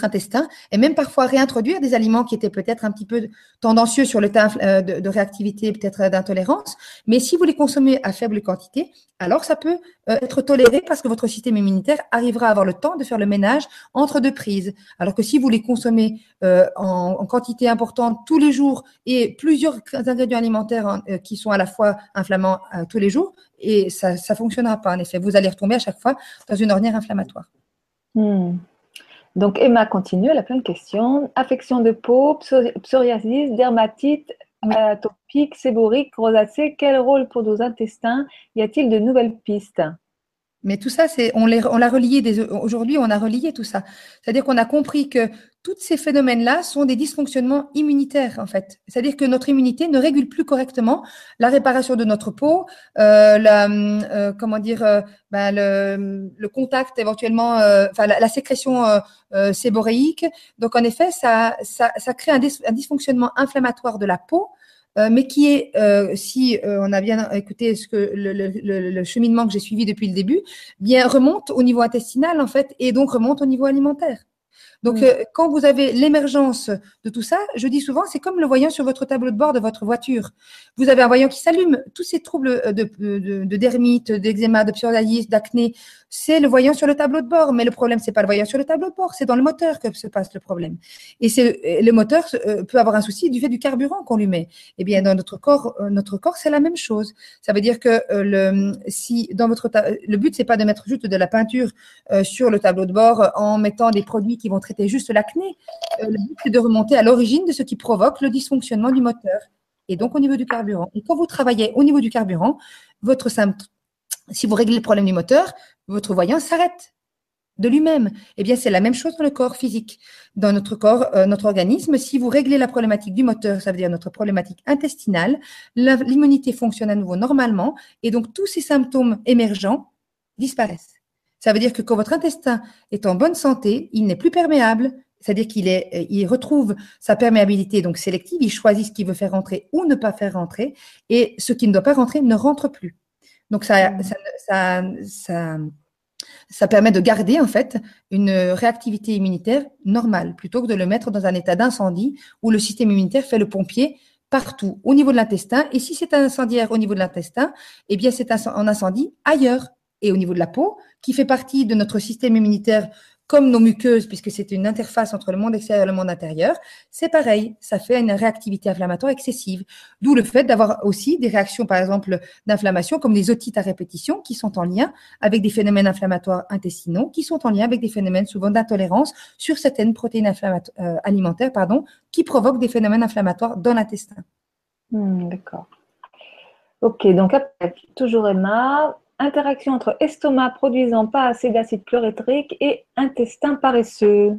intestin et même parfois réintroduire des aliments qui étaient peut-être un petit peu tendancieux sur le tas euh, de, réactivité, peut-être d'intolérance. Mais si vous les consommez à faible quantité, alors ça peut euh, être toléré parce que votre système immunitaire arrivera à avoir le temps de faire le ménage entre deux prises. Alors que si vous les consommez euh, en, quantité importante tous les jours et plusieurs ingrédients alimentaires hein, qui sont à la fois inflammants tous les jours, et ça ne fonctionnera pas en effet. Vous allez retomber à chaque fois dans une ornière inflammatoire. Hmm. Donc Emma continue, elle a plein de questions. Affection de peau, psoriasis, dermatite, atopique, séborique, rosacée, quel rôle pour nos intestins? Y a-t-il de nouvelles pistes? Mais tout ça, c'est on, on l'a relié aujourd'hui, on a relié tout ça. C'est-à-dire qu'on a compris que tous ces phénomènes-là sont des dysfonctionnements immunitaires en fait. C'est-à-dire que notre immunité ne régule plus correctement la réparation de notre peau, euh, la, euh, comment dire, euh, ben, le, le, contact éventuellement, euh, enfin la, sécrétion euh, séboréique. Donc en effet, ça, ça, ça crée un, dysfonctionnement inflammatoire de la peau mais qui est, si on a bien écouté ce que le, le, le cheminement que j'ai suivi depuis le début, bien remonte au niveau intestinal en fait, et donc remonte au niveau alimentaire. Donc, euh, quand vous avez l'émergence de tout ça, je dis souvent, c'est comme le voyant sur votre tableau de bord de votre voiture. Vous avez un voyant qui s'allume. Tous ces troubles de, de, de dermite, d'eczéma, de psoriasis, d'acné, c'est le voyant sur le tableau de bord. Mais le problème, c'est pas le voyant sur le tableau de bord, c'est dans le moteur que se passe le problème. Et c'est le moteur euh, peut avoir un souci du fait du carburant qu'on lui met. Eh bien, dans notre corps, euh, notre corps, c'est la même chose. Ça veut dire que le si dans votre le but, c'est pas de mettre juste de la peinture sur le tableau de bord en mettant des produits qui vont traiter juste l'acné. Euh, le but, c'est de remonter à l'origine de ce qui provoque le dysfonctionnement du moteur et donc au niveau du carburant. Et quand vous travaillez au niveau du carburant, votre si vous réglez le problème du moteur, votre voyant s'arrête de lui-même. Eh bien, c'est la même chose dans le corps physique. Dans notre corps, euh, notre organisme, si vous réglez la problématique du moteur, ça veut dire notre problématique intestinale, l'immunité fonctionne à nouveau normalement et donc tous ces symptômes émergents disparaissent. Ça veut dire que quand votre intestin est en bonne santé, il n'est plus perméable, c'est-à-dire qu'il euh, retrouve sa perméabilité sélective, il choisit ce qu'il veut faire rentrer ou ne pas faire rentrer, et ce qui ne doit pas rentrer ne rentre plus. Donc ça, mmh. ça, ça, ça, permet de garder en fait une réactivité immunitaire normale, plutôt que de le mettre dans un état d'incendie où le système immunitaire fait le pompier partout, au niveau de l'intestin. Et si c'est un incendiaire au niveau de l'intestin, eh bien c'est un incendie ailleurs et au niveau de la peau, qui fait partie de notre système immunitaire comme nos muqueuses, puisque c'est une interface entre le monde extérieur et le monde intérieur, c'est pareil, ça fait une réactivité inflammatoire excessive. D'où le fait d'avoir aussi des réactions, par exemple, d'inflammation, comme les otites à répétition, qui sont en lien avec des phénomènes inflammatoires intestinaux, qui sont en lien avec des phénomènes souvent d'intolérance sur certaines protéines euh, alimentaires, pardon, qui provoquent des phénomènes inflammatoires dans l'intestin. Hmm, d'accord. Ok, donc toujours Emma, interaction entre estomac produisant pas assez d'acide chlorhydrique et intestin paresseux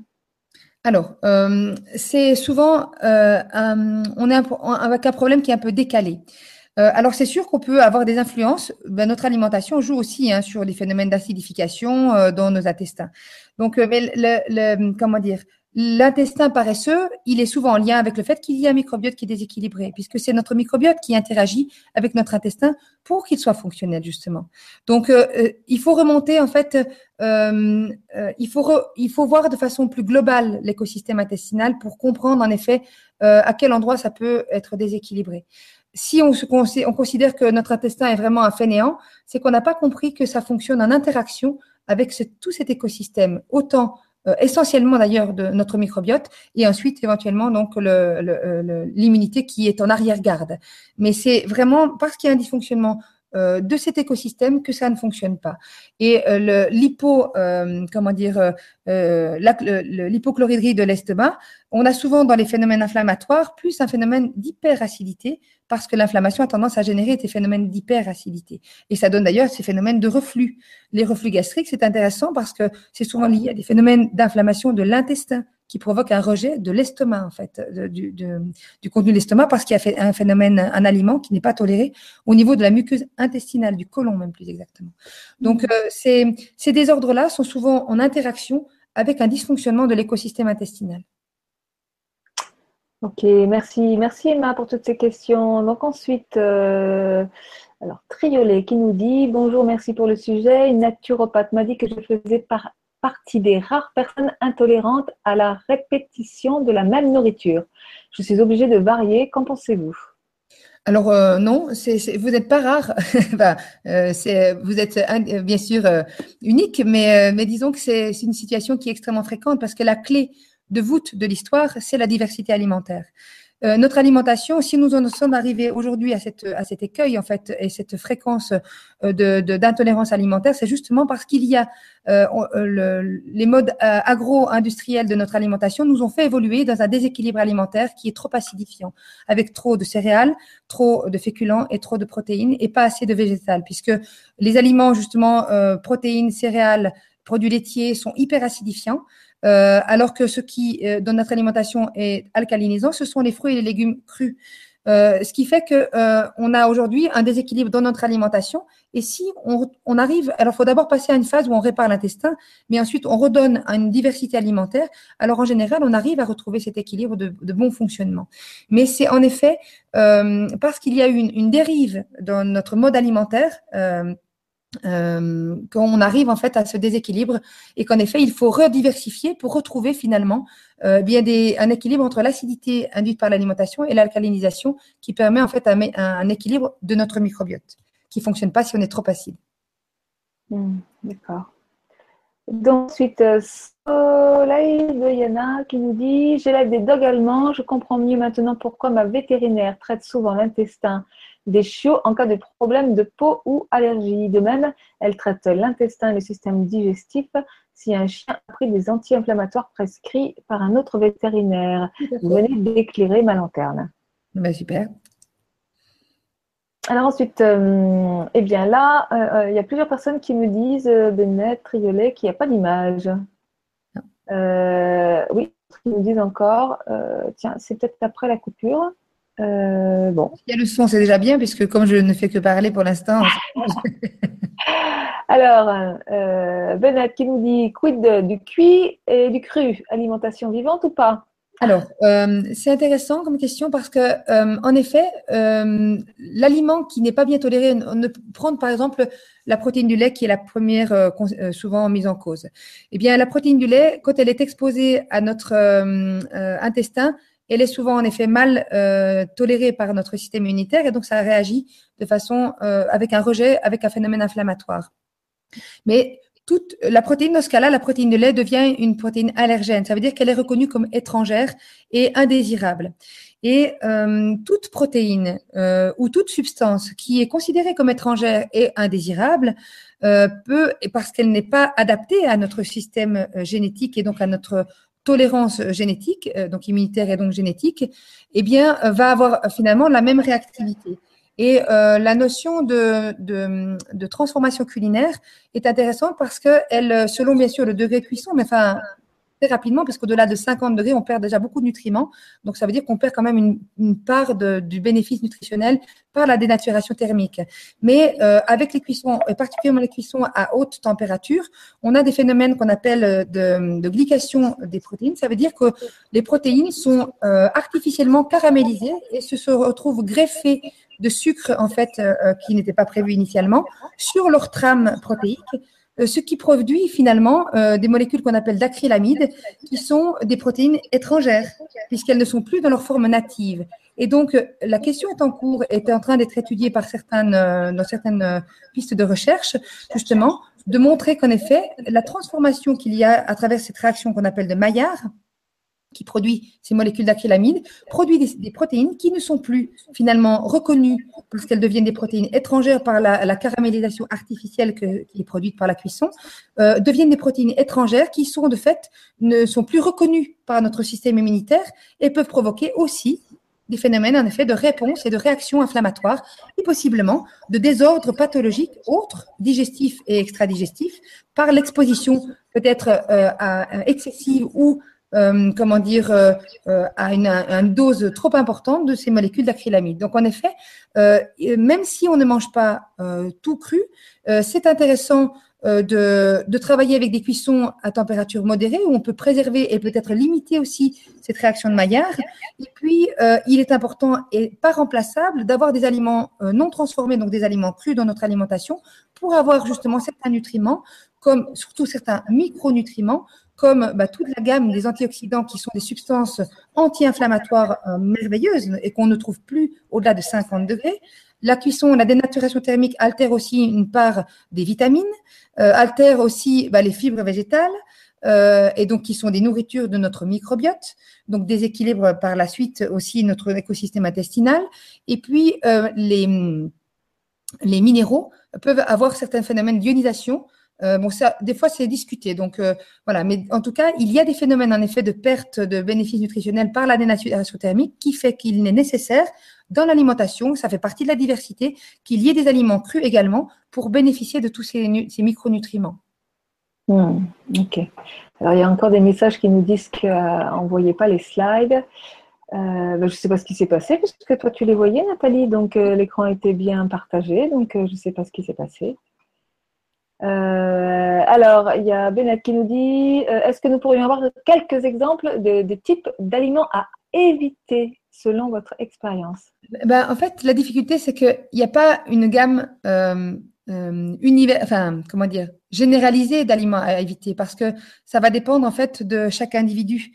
alors, euh, c'est souvent, euh, est avec un problème qui est un peu décalé. Euh, alors, c'est sûr qu'on peut avoir des influences. Ben, notre alimentation joue aussi hein, sur les phénomènes d'acidification dans nos intestins. Donc, le, comment dire, L'intestin paresseux, il est souvent en lien avec le fait qu'il y a un microbiote qui est déséquilibré, puisque c'est notre microbiote qui interagit avec notre intestin pour qu'il soit fonctionnel justement. Donc, euh, euh, il faut remonter en fait, euh, il faut voir de façon plus globale l'écosystème intestinal pour comprendre en effet à quel endroit ça peut être déséquilibré. Si on, considère que notre intestin est vraiment un fainéant, c'est qu'on n'a pas compris que ça fonctionne en interaction avec tout cet écosystème, autant essentiellement d'ailleurs de notre microbiote, et ensuite éventuellement donc euh, l'immunité qui est en arrière-garde. Mais c'est vraiment parce qu'il y a un dysfonctionnement euh, de cet écosystème que ça ne fonctionne pas. Et euh, de l'estomac, on a souvent dans les phénomènes inflammatoires plus un phénomène d'hyperacidité parce que l'inflammation a tendance à générer des phénomènes d'hyperacidité. Et ça donne d'ailleurs ces phénomènes de reflux. Les reflux gastriques, c'est intéressant parce que c'est souvent lié à des phénomènes d'inflammation de l'intestin qui provoque un rejet de l'estomac, en fait, du, contenu de l'estomac, parce qu'il y a un phénomène, un aliment qui n'est pas toléré au niveau de la muqueuse intestinale, du côlon même plus exactement. Donc, mmh. euh, ces, désordres-là sont souvent en interaction avec un dysfonctionnement de l'écosystème intestinal. Ok, merci, merci Emma pour toutes ces questions. Donc ensuite, euh, alors Triolet qui nous dit bonjour, merci pour le sujet. Une naturopathe m'a dit que je faisais par partie des rares personnes intolérantes à la répétition de la même nourriture. Je suis obligée de varier. Qu'en pensez-vous? Alors euh, non, vous n'êtes pas rare. Euh, vous êtes euh, bien sûr unique, mais, mais disons que c'est une situation qui est extrêmement fréquente parce que la clé de voûte de l'histoire, c'est la diversité alimentaire. Euh, notre alimentation, si nous en sommes arrivés aujourd'hui à, cet écueil en fait et cette fréquence euh, de, d'intolérance alimentaire, c'est justement parce qu'il y a euh, le, les modes agro-industriels de notre alimentation nous ont fait évoluer dans un déséquilibre alimentaire qui est trop acidifiant, avec trop de céréales, trop de féculents et trop de protéines et pas assez de végétales, puisque les aliments justement protéines, céréales, produits laitiers sont hyper acidifiants. Euh, alors que ce qui, euh, dans notre alimentation, est alcalinisant, ce sont les fruits et les légumes crus. Euh, ce qui fait que on a aujourd'hui un déséquilibre dans notre alimentation. Et si on, arrive, alors il faut d'abord passer à une phase où on répare l'intestin, mais ensuite on redonne une diversité alimentaire. Alors en général, on arrive à retrouver cet équilibre de, bon fonctionnement. Mais c'est en effet parce qu'il y a eu une, une, dérive dans notre mode alimentaire euh, qu'on arrive en fait à ce déséquilibre et qu'en effet il faut rediversifier pour retrouver finalement euh, bien un équilibre entre l'acidité induite par l'alimentation et l'alcalinisation qui permet en fait un, équilibre de notre microbiote qui fonctionne pas si on est trop acide. Hmm, d'accord. Donc, ensuite, euh, Soleil de Yana qui nous dit J'élève des dogs allemands, je comprends mieux maintenant pourquoi ma vétérinaire traite souvent l'intestin des chiots en cas de problème de peau ou allergie. De même, elle traite l'intestin et le système digestif si un chien a pris des anti-inflammatoires prescrits par un autre vétérinaire. Vous venez d'éclairer ma lanterne. Ben, super. Alors ensuite, euh, eh bien là, euh, euh, il y a plusieurs personnes qui me disent, Bennett, Triolet, qu'il n'y a pas d'image. oui, ils me disent encore, tiens, c'est peut-être après la coupure. Euh, bon. Il y a le son, c'est déjà bien, puisque comme je ne fais que parler pour l'instant. Alors, euh, Bennett qui nous dit quid du cuit et du cru? Alimentation vivante ou pas? Alors, euh, c'est intéressant comme question parce que, euh, en effet, l'aliment qui n'est pas bien toléré, on ne prendre par exemple la protéine du lait qui est la première souvent mise en cause. Eh bien, la protéine du lait, quand elle est exposée à notre intestin, elle est souvent en effet mal euh, tolérée par notre système immunitaire et donc ça réagit de façon euh, avec un rejet, avec un phénomène inflammatoire. Mais toute la protéine dans ce cas-là, la protéine de lait devient une protéine allergène. Ça veut dire qu'elle est reconnue comme étrangère et indésirable. Et euh, toute protéine ou toute substance qui est considérée comme étrangère et indésirable peut, parce qu'elle n'est pas adaptée à notre système génétique et donc à notre tolérance génétique, euh, donc immunitaire et donc génétique, eh bien, euh, va avoir finalement la même réactivité. Et euh, la notion de, transformation culinaire est intéressante parce que elle, selon bien sûr le degré de cuisson, mais enfin très rapidement, parce qu'au-delà de 50 degrés, on perd déjà beaucoup de nutriments. Donc, ça veut dire qu'on perd quand même une, part du bénéfice nutritionnel par la dénaturation thermique. Mais euh, avec les cuissons, et particulièrement les cuissons à haute température, on a des phénomènes qu'on appelle euh, de, glycation des protéines. Ça veut dire que les protéines sont euh, artificiellement caramélisées et se, retrouvent greffées de sucre, en fait, qui n'était pas prévu initialement, sur leur trame protéique ce qui produit finalement euh, des molécules qu'on appelle d'acrylamide, qui sont des protéines étrangères, puisqu'elles ne sont plus dans leur forme native. Et donc, euh, la question est en cours, est en train d'être étudiée par certaines, dans certaines pistes de recherche, justement, de montrer qu'en effet, la transformation qu'il y a à travers cette réaction qu'on appelle de Maillard, qui produit ces molécules d'acrylamide, produit des, protéines qui ne sont plus finalement reconnues parce qu'elles deviennent des protéines étrangères par la, caramélisation artificielle qui est produite par la cuisson, euh, deviennent des protéines étrangères qui sont de fait ne sont plus reconnues par notre système immunitaire et peuvent provoquer aussi des phénomènes en effet de réponse et de réaction inflammatoire et possiblement de désordres pathologiques autres, digestifs et extradigestifs, par l'exposition peut-être euh, excessive ou euh, comment dire, euh, à une, dose trop importante de ces molécules d'acrylamide. Donc, en effet, même si on ne mange pas tout cru, c'est intéressant de, travailler avec des cuissons à température modérée où on peut préserver et peut-être limiter aussi cette réaction de Maillard. Et puis, il est important et pas remplaçable d'avoir des aliments non transformés, donc des aliments crus dans notre alimentation, pour avoir justement certains nutriments comme surtout certains micronutriments, comme bah, toute la gamme des antioxydants qui sont des substances anti-inflammatoires euh, merveilleuses et qu'on ne trouve plus au-delà de 50 degrés. La cuisson, la dénaturation thermique altère aussi une part des vitamines, euh, altère aussi bah, les fibres végétales, euh, et donc qui sont des nourritures de notre microbiote, donc déséquilibre par la suite aussi notre écosystème intestinal. Et puis les, les minéraux peuvent avoir certains phénomènes d'ionisation euh, bon, des fois, c'est discuté. Donc, euh, voilà. Mais en tout cas, il y a des phénomènes, en effet, de perte de bénéfices nutritionnels par la dénaturation thermique qui fait qu'il est nécessaire dans l'alimentation, ça fait partie de la diversité, qu'il y ait des aliments crus également pour bénéficier de tous ces, ces micronutriments. Hmm, ok. Alors, il y a encore des messages qui nous disent qu'envoyez pas les slides. Euh, ben, je ne sais pas ce qui s'est passé, puisque toi, tu les voyais, Nathalie. Donc, l'écran était bien partagé. Donc, je ne sais pas ce qui s'est passé. Euh, alors, il y a Bennett qui nous dit euh, est-ce que nous pourrions avoir quelques exemples de, types d'aliments à éviter selon votre expérience? Ben, En fait, la difficulté, c'est qu'il n'y a pas une gamme euh, univers, enfin, comment dire, généralisée d'aliments à éviter parce que ça va dépendre en fait de chaque individu.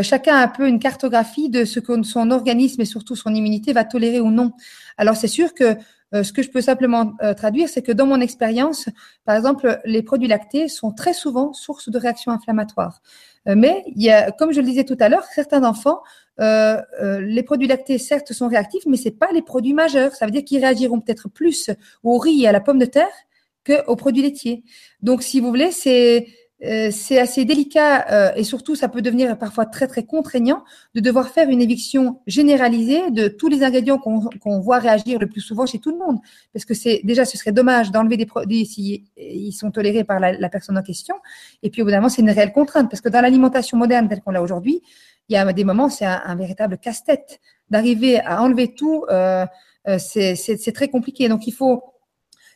chacun a un peu une cartographie de ce que son organisme et surtout son immunité va tolérer ou non. Alors, c'est sûr que ce que je peux simplement euh, traduire, c'est que dans mon expérience, par exemple, les produits lactés sont très souvent source de réactions inflammatoires. Euh, mais il y a, comme je le disais tout à l'heure, certains enfants, les produits lactés certes sont réactifs, mais c'est pas les produits majeurs. Ça veut dire qu'ils réagiront peut-être plus au riz et à la pomme de terre qu'aux produits laitiers. Donc, si vous voulez, c'est euh, c'est assez délicat euh, et surtout ça peut devenir parfois très très contraignant de devoir faire une éviction généralisée de tous les ingrédients qu'on voit réagir le plus souvent chez tout le monde. Parce que c'est déjà ce serait dommage d'enlever des produits si ils sont tolérés par la, personne en question. Et puis au bout d'un moment c'est une réelle contrainte parce que dans l'alimentation moderne telle qu'on l'a aujourd'hui, il y a des moments c'est un, véritable casse-tête d'arriver à enlever tout. Euh, c'est très compliqué. Donc il faut,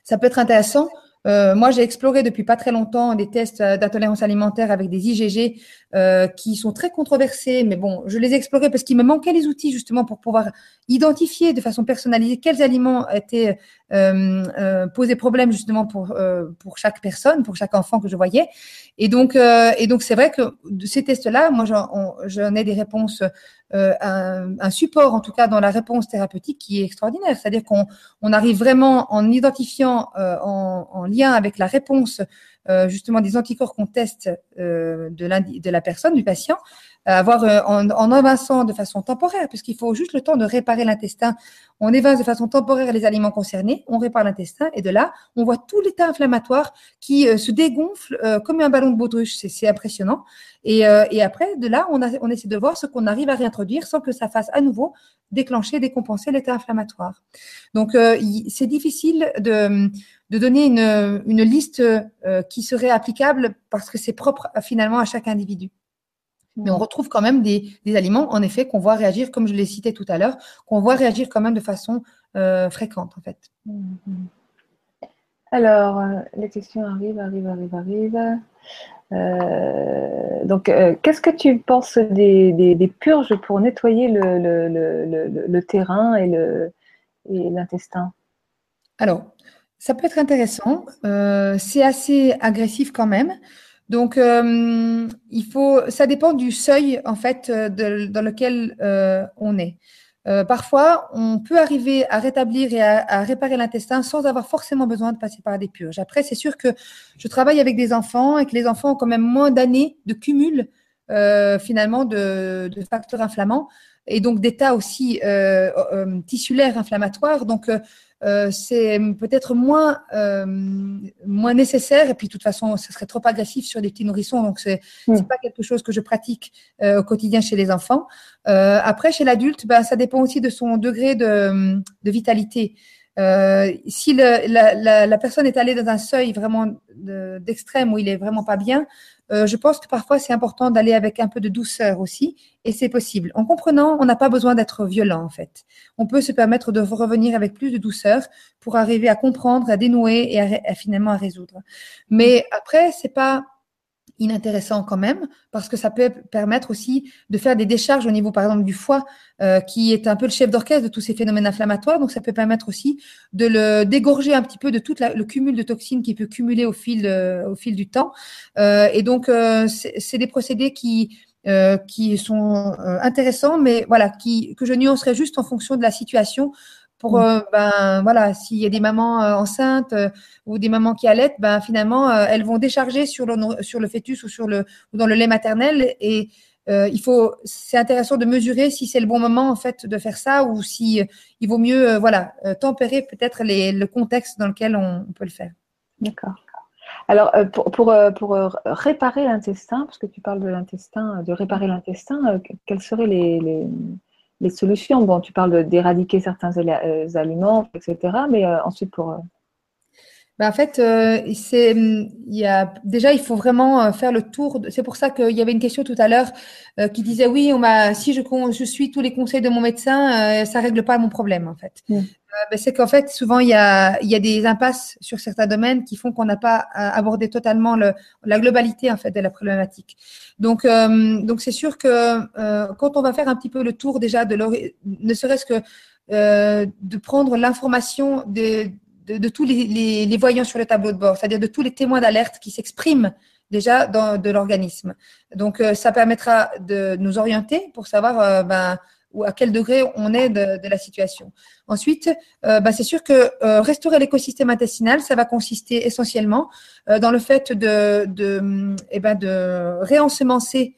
ça peut être intéressant euh, moi, j'ai exploré depuis pas très longtemps des tests euh, d'intolérance alimentaire avec des IgG euh, qui sont très controversés, mais bon, je les ai explorés parce qu'il me manquait les outils justement pour pouvoir identifier de façon personnalisée quels aliments étaient euh, euh, posaient problème justement pour pour chaque personne, pour chaque enfant que je voyais. Et donc et donc c'est vrai que de ces tests-là, moi j'en ai des réponses, un, un, support en tout cas dans la réponse thérapeutique qui est extraordinaire. C'est-à-dire qu'on on arrive vraiment en identifiant en, en lien avec la réponse euh, justement des anticorps qu'on teste euh, de, de, la personne, du patient, avoir euh, en, en de façon temporaire, puisqu'il faut juste le temps de réparer l'intestin. On évince de façon temporaire les aliments concernés, on répare l'intestin, et de là, on voit tout l'état inflammatoire qui se dégonfle comme un ballon de baudruche. C'est impressionnant. Et, après, de là, on, essaie de voir ce qu'on arrive à réintroduire sans que ça fasse à nouveau déclencher, décompenser l'état inflammatoire. Donc, c'est difficile de de donner une, une liste euh, qui serait applicable parce que c'est propre finalement à chaque individu. Mais on retrouve quand même des, des aliments, en effet, qu'on voit réagir, comme je l'ai cité tout à l'heure, qu'on voit réagir quand même de façon euh, fréquente, en fait. Mm-hmm. Alors, euh, les questions arrivent, arrivent, arrivent, arrivent. Euh, donc, qu'est-ce que tu penses des, des, des, purges pour nettoyer le, le, le, le terrain et l'intestin? Alors, ça peut être intéressant. C'est assez agressif quand même. Donc, euh, il faut, ça dépend du seuil en fait euh, dans lequel on est. parfois, on peut arriver à rétablir et à, réparer l'intestin sans avoir forcément besoin de passer par des purges. Après, c'est sûr que je travaille avec des enfants et que les enfants ont quand même moins d'années de cumul finalement de, de, facteurs inflammants et donc d'états aussi tissulaires inflammatoires. Donc euh, c'est peut-être moins euh, moins nécessaire. Et puis de toute façon ce serait trop agressif sur des petits nourrissons. Donc c'est n'est mm. pas quelque chose que je pratique euh, au quotidien chez les enfants. Après chez l'adulte ben, ça dépend aussi de son degré de, de vitalité. Si le, la, la, la, personne est allée dans un seuil vraiment d'extrême où il est vraiment pas bien, euh, je pense que parfois c'est important d'aller avec un peu de douceur aussi, et c'est possible. En comprenant, on n'a pas besoin d'être violent en fait. On peut se permettre de revenir avec plus de douceur pour arriver à comprendre, à dénouer et à, finalement à résoudre. Mais après, c'est pas inintéressant quand même, parce que ça peut permettre aussi de faire des décharges au niveau, par exemple, du foie, euh, qui est un peu le chef d'orchestre de tous ces phénomènes inflammatoires. Donc, ça peut permettre aussi de le dégorger un petit peu de tout le cumul de toxines qui peut cumuler au fil, au fil du temps. Euh, et donc, euh, c'est des procédés qui, qui sont intéressants, mais voilà, qui, que je nuancerai juste en fonction de la situation pour mm. euh, ben voilà s'il y a des mamans euh, enceintes euh, ou des mamans qui allaitent ben finalement elles vont décharger sur le sur le fœtus ou sur le ou dans le lait maternel et il faut c'est intéressant de mesurer si c'est le bon moment en fait de faire ça ou si il vaut mieux voilà tempérer peut-être le contexte dans lequel on, peut le faire. D'accord. Alors, pour, pour, pour réparer l'intestin, parce que tu parles de l'intestin, de réparer l'intestin, quels seraient les, les, les solutions. Bon, tu parles d'éradiquer certains euh, aliments, etc. Mais euh, ensuite, pour. Euh, ben, en fait, c'est, il y a, déjà, il faut vraiment faire le tour. C'est pour ça qu'il y avait une question tout à l'heure qui disait oui, on m'a, si je, je suis tous les conseils de mon médecin, ça règle pas mon problème en fait. Mm. Ben, c'est qu'en fait, souvent, il y, a, y a des impasses sur certains domaines qui font qu'on n'a pas abordé totalement le, la globalité en fait de la problématique. Donc, euh, donc c'est sûr que euh, quand on va faire un petit peu le tour déjà de ne serait-ce que euh, de prendre l'information de, de, tous les, voyants sur le tableau de bord, c'est-à-dire de tous les témoins d'alerte qui s'expriment déjà dans de l'organisme. Donc, ça permettra de nous orienter pour savoir ben, ou à quel degré on est de, la situation. Ensuite, euh, bah, c'est sûr que euh, restaurer l'écosystème intestinal, ça va consister essentiellement euh, dans le fait de, de, eh ben de réensemencer,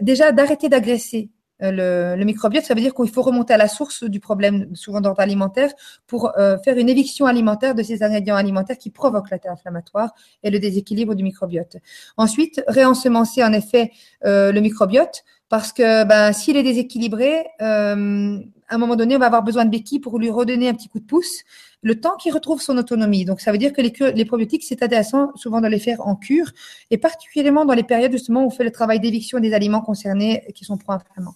déjà d'arrêter d'agresser le, microbiote. Ça veut dire qu'il faut remonter à la source du problème, souvent d'ordre alimentaire, pour faire une éviction alimentaire de ces ingrédients alimentaires qui provoquent l'état inflammatoire et le déséquilibre du microbiote. Ensuite, réensemencer en effet le microbiote parce que ben, s'il est déséquilibré, euh, à un moment donné, on va avoir besoin de béquilles pour lui redonner un petit coup de pouce, le temps qu'il retrouve son autonomie. Donc, ça veut dire que les, probiotiques, c'est intéressant souvent de les faire en cure, et particulièrement dans les périodes justement où on fait le travail d'éviction des aliments concernés qui sont pro-inflammants.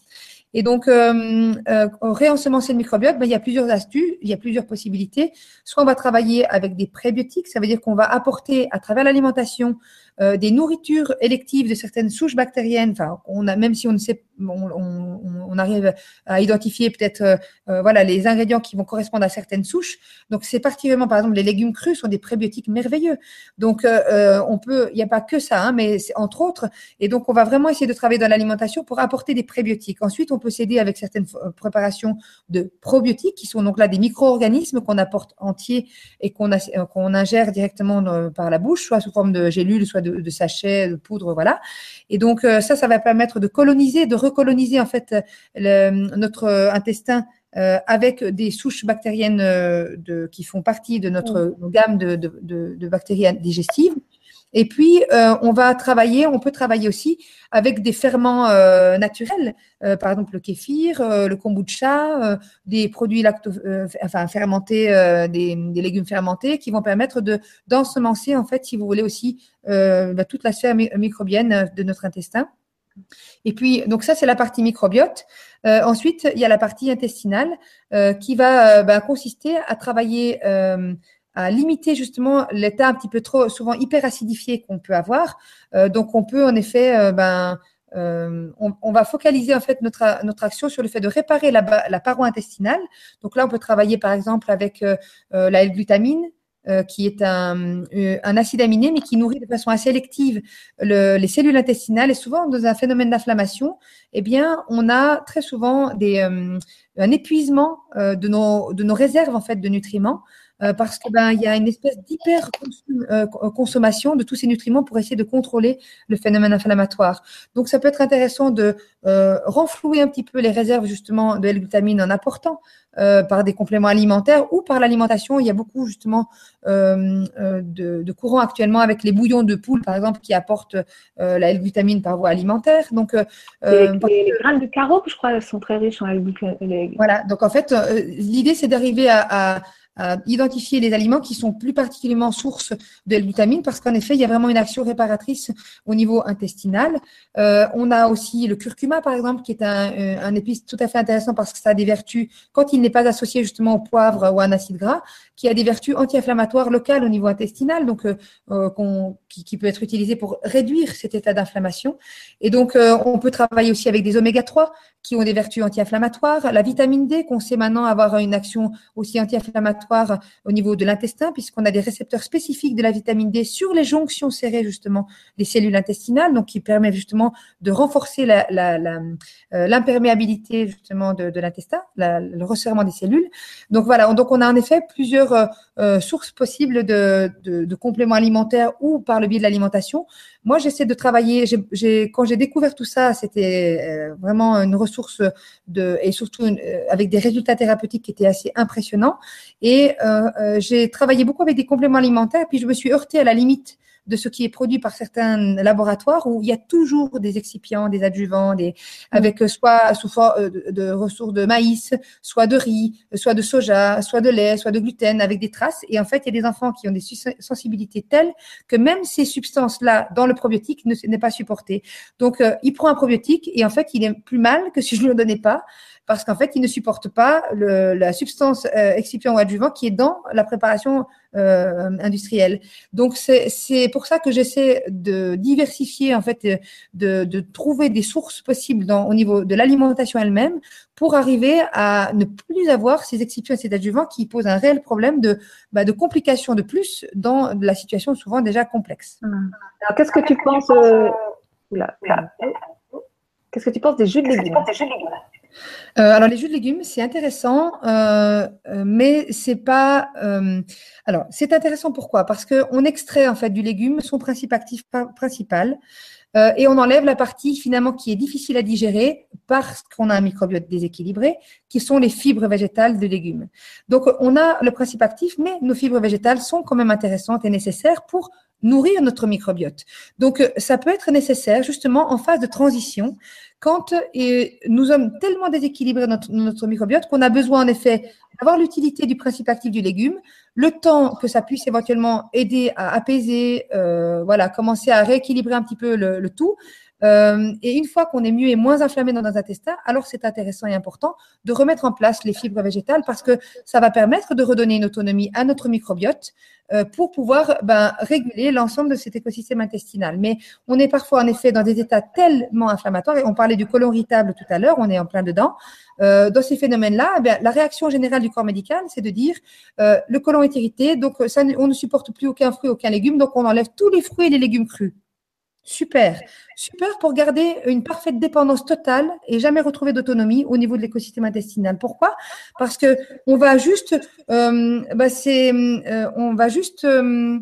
Et donc, euh, euh, le microbiote, ben, il y a plusieurs astuces, il y a plusieurs possibilités. Soit on va travailler avec des prébiotiques, ça veut dire qu'on va apporter à travers l'alimentation euh, des nourritures électives de certaines souches bactériennes. Enfin, on a même si on ne sait, on, arrive à identifier peut-être euh, euh, voilà les ingrédients qui vont correspondre à certaines souches. Donc c'est particulièrement par exemple les légumes crus sont des prébiotiques merveilleux. Donc on peut, il n'y a pas que ça, hein, mais entre autres. Et donc on va vraiment essayer de travailler dans l'alimentation pour apporter des prébiotiques. Ensuite on peut s'aider avec certaines préparations de probiotiques qui sont donc là des micro-organismes qu'on apporte entiers et qu'on ingère directement par la bouche, soit sous forme de gélules, soit de, sachets, de poudre, voilà. Et donc euh, ça, ça va permettre de coloniser, de recoloniser en fait notre intestin euh, avec des souches bactériennes euh, de, qui font partie de notre gamme de, de, de, bactéries digestives. Et puis, euh, on va travailler, on peut travailler aussi avec des ferments euh, naturels, euh, par exemple le kéfir, le kombucha, des produits lacto, enfin fermentés, des, légumes fermentés, qui vont permettre de d'ensemencer en fait, si vous voulez aussi, bah, toute la sphère microbienne de notre intestin. Et puis, donc ça, c'est la partie microbiote. ensuite, il y a la partie intestinale qui va bah, consister à travailler à limiter justement l'état un petit peu trop souvent hyper acidifié qu'on peut avoir. Euh, donc on peut en effet, euh, ben, euh, on, va focaliser en fait notre, notre action sur le fait de réparer la, la paroi intestinale. Donc là, on peut travailler par exemple avec la L-glutamine, qui est un, un, acide aminé, mais qui nourrit de façon assez sélective le, les cellules intestinales. Et souvent, dans un phénomène d'inflammation, eh bien, on a très souvent des, un épuisement de, nos, de nos réserves en fait de nutriments. Euh, parce que ben y a une espèce d'hyper euh, consommation de tous ces nutriments pour essayer de contrôler le phénomène inflammatoire. Donc ça peut être intéressant de euh, renflouer un petit peu les réserves justement de L-glutamine en apportant euh, par des compléments alimentaires ou par l'alimentation. Il y a beaucoup justement euh, euh, de, de, courants actuellement avec les bouillons de poule, par exemple, qui apportent la L-glutamine par voie alimentaire. Donc, les, les, graines de carottes, je crois, sont très riches en L-glutamine. Voilà. Donc, en fait, l'idée, c'est d'arriver à, à identifier les aliments qui sont plus particulièrement source de glutamine parce qu'en effet, il y a vraiment une action réparatrice au niveau intestinal. Euh, on a aussi le curcuma, par exemple, qui est un, euh, un, épice tout à fait intéressant parce que ça a des vertus, quand il n'est pas associé justement au poivre ou à un acide gras, qui a des vertus anti-inflammatoires locales au niveau intestinal, donc euh, euh qui, qui, peut être utilisé pour réduire cet état d'inflammation. Et donc, euh, on peut travailler aussi avec des oméga 3 qui ont des vertus anti-inflammatoires, la vitamine D qu'on sait maintenant avoir une action aussi anti-inflammatoire au niveau de l'intestin, puisqu'on a des récepteurs spécifiques de la vitamine D sur les jonctions serrées, justement, des cellules intestinales, donc qui permet justement de renforcer l'imperméabilité, la, la, euh, justement, de, l'intestin, le resserrement des cellules. Donc voilà, donc on a en effet plusieurs euh, sources possibles de, de, de, compléments alimentaires ou par le biais de l'alimentation. Moi, j'essaie de travailler. Quand j'ai découvert tout ça, c'était vraiment une ressource de, et surtout avec des résultats thérapeutiques qui étaient assez impressionnants. Et euh, euh, j'ai travaillé beaucoup avec des compléments alimentaires, puis je me suis heurtée à la limite de ce qui est produit par certains laboratoires où il y a toujours des excipients, des adjuvants, avec euh, soit sous forme de, ressources de maïs, soit de riz, soit de soja, soit de lait, soit de gluten, avec des traces. Et en fait, il y a des enfants qui ont des sensibilités telles que même ces substances-là dans le probiotique ne n'est pas supporté. Donc, il prend un probiotique et en fait, il est plus mal que si je ne le donnais pas parce qu'en fait, ils ne supportent pas la substance euh, excipient ou adjuvant qui est dans la préparation euh, industrielle. Donc, c'est pour ça que j'essaie de diversifier, en fait, de, de, trouver des sources possibles dans, au niveau de l'alimentation elle-même pour arriver à ne plus avoir ces excipients et ces adjuvants qui posent un réel problème de, bah, de complications de plus dans la situation souvent déjà complexe. Alors, qu'est-ce que tu penses euh... Qu'est-ce que tu penses des jus de légumes? Euh, alors les jus de légumes, c'est intéressant, euh, euh, mais c'est pas. alors c'est intéressant pourquoi? Parce qu'on extrait en fait du légume son principe actif principal et on enlève la partie finalement qui est difficile à digérer parce qu'on a un microbiote déséquilibré, qui sont les fibres végétales de légumes. Donc on a le principe actif, mais nos fibres végétales sont quand même intéressantes et nécessaires pour nourrir notre microbiote. Donc, ça peut être nécessaire justement en phase de transition quand et nous sommes tellement déséquilibrés notre, notre microbiote qu'on a besoin en effet d'avoir l'utilité du principe actif du légume, le temps que ça puisse éventuellement aider à apaiser, euh, voilà, commencer à rééquilibrer un petit peu le tout, euh, et une fois qu'on est mieux et moins inflammé dans nos intestins, alors c'est intéressant et important de remettre en place les fibres végétales parce que ça va permettre de redonner une autonomie à notre microbiote euh, pour pouvoir ben, réguler l'ensemble de cet écosystème intestinal. Mais on est parfois en effet dans des états tellement inflammatoires, et on parlait du côlon irritable tout à l'heure, on est en plein dedans. Euh, dans ces phénomènes-là, eh la réaction générale du corps médical, c'est de dire le côlon est irrité, donc ça, on ne supporte plus aucun fruit, aucun légume, donc on enlève tous les fruits et les légumes crus. Super. Super pour garder une parfaite dépendance totale et jamais retrouver d'autonomie au niveau de l'écosystème intestinal. Pourquoi? Parce que on va juste, euh, bah euh, on va juste euh,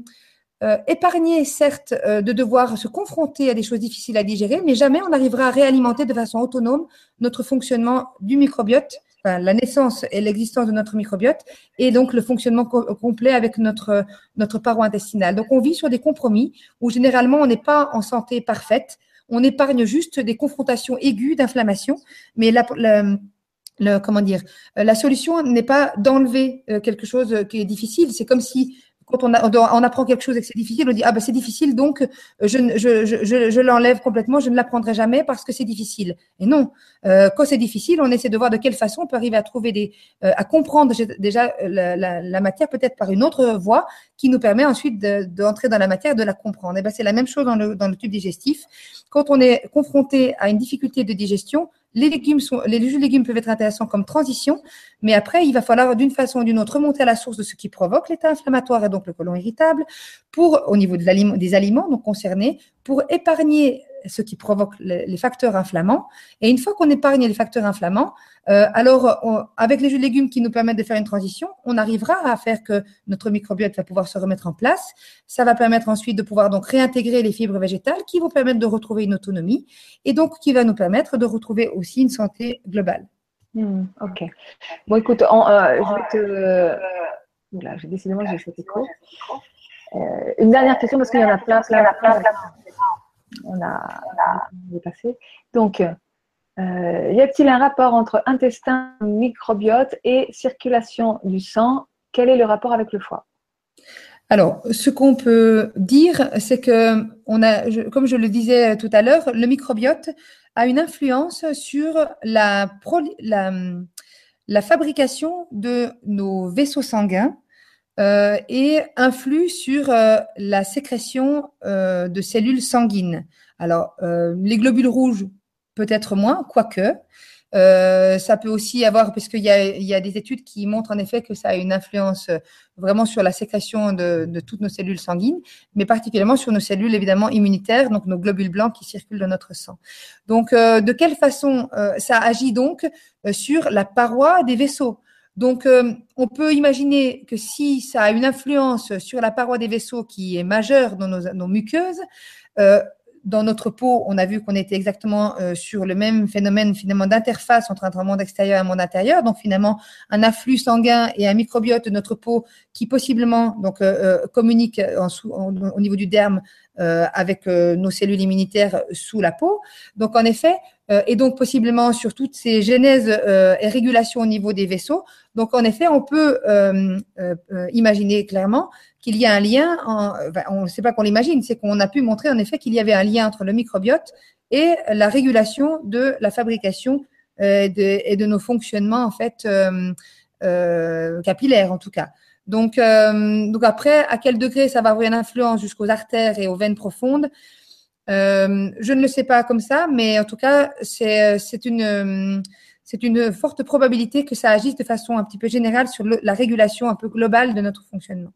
euh épargner certes de devoir se confronter à des choses difficiles à digérer, mais jamais on arrivera à réalimenter de façon autonome notre fonctionnement du microbiote la naissance et l'existence de notre microbiote et donc le fonctionnement complet avec notre, notre paroi intestinale. Donc on vit sur des compromis où généralement on n'est pas en santé parfaite, on épargne juste des confrontations aiguës d'inflammation, mais la, comment dire, la solution n'est pas d'enlever euh, quelque chose qui est difficile. C'est comme si quand on, apprend quelque chose et que c'est difficile, on dit ah ben c'est difficile donc euh, je, l'enlève complètement, je ne l'apprendrai jamais parce que c'est difficile. Et non, euh, quand c'est difficile, on essaie de voir de quelle façon on peut arriver à trouver des, euh, à comprendre déjà la, matière peut-être par une autre voie qui nous permet ensuite d'entrer dans la matière, de la comprendre. Et ben c'est la même chose dans le tube digestif. Quand on est confronté à une difficulté de digestion, les légumes sont, les jus de légumes peuvent être intéressants comme transition, mais après, il va falloir d'une façon ou d'une autre remonter à la source de ce qui provoque l'état inflammatoire et donc le côlon irritable, pour, au niveau de des aliments donc concernés, pour épargner ce qui provoque les, facteurs inflammants. Et une fois qu'on épargne les facteurs inflammants, euh, alors avec les jus de légumes qui nous permettent de faire une transition, on arrivera à faire que notre microbiote va pouvoir se remettre en place. Ça va permettre ensuite de pouvoir donc réintégrer les fibres végétales qui vont permettre de retrouver une autonomie et donc qui va nous permettre de retrouver aussi une santé globale. Hmm, ok. Bon, écoute, euh, je vais te. Oula, j'ai décidément j'ai cet écho. Euh, une dernière question parce qu'il y en a plein, plein, plein, plein. On a, dépassé. Donc, euh, y a-t-il un rapport entre intestin, microbiote et circulation du sang? Quel est le rapport avec le foie? Alors, ce qu'on peut dire, c'est que, on a, comme je le disais tout à l'heure, le microbiote a une influence sur la, fabrication de nos vaisseaux sanguins euh, et influe sur euh, la sécrétion euh, de cellules sanguines. Alors, les globules rouges, peut-être moins, quoique. Ça peut aussi avoir, parce qu'il y a, des études qui montrent en effet que ça a une influence vraiment sur la sécrétion de, toutes nos cellules sanguines, mais particulièrement sur nos cellules évidemment immunitaires, donc nos globules blancs qui circulent dans notre sang. Donc, de quelle façon ça agit donc sur la paroi des vaisseaux? Donc, on peut imaginer que si ça a une influence sur la paroi des vaisseaux qui est majeure dans nos, muqueuses, dans notre peau, on a vu qu'on était exactement euh, sur le même phénomène finalement d'interface entre un monde extérieur et un monde intérieur. Donc finalement, un afflux sanguin et un microbiote de notre peau qui possiblement donc euh, euh communique au niveau du derme euh, avec nos cellules immunitaires sous la peau. Donc en effet, et donc possiblement sur toutes ces genèses et régulations au niveau des vaisseaux. Donc en effet, on peut imaginer clairement qu'il y a un lien, on ne sait pas qu'on l'imagine, c'est qu'on a pu montrer en effet qu'il y avait un lien entre le microbiote et la régulation de la fabrication euh, et de nos fonctionnements en fait euh, euh, capillaires en tout cas. Donc, donc après, à quel degré ça va avoir une influence jusqu'aux artères et aux veines profondes Je ne le sais pas comme ça, mais en tout cas, c'est une c'est une forte probabilité que ça agisse de façon un petit peu générale sur la régulation un peu globale de notre fonctionnement.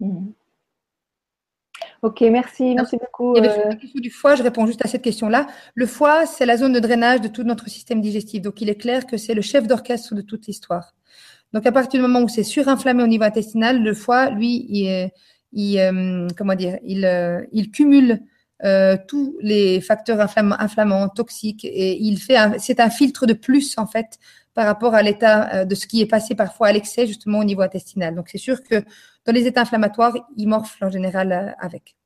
Mhm. Ok, merci, merci beaucoup. Il y avait euh, la question du foie, je réponds juste à cette question-là. Le foie, c'est la zone de drainage de tout notre système digestif. Donc, il est clair que c'est le chef d'orchestre de toute l'histoire. Donc, à partir du moment où c'est surinflammé au niveau intestinal, le foie, lui, il, il euh, comment dire, il, euh, il cumule tous les facteurs inflammants, toxiques, et il fait, c'est un filtre de plus en fait par rapport à l'état de ce qui est passé parfois à l'excès justement au niveau intestinal. Donc, c'est sûr que dans les états inflammatoires, ils morflent en général euh, avec.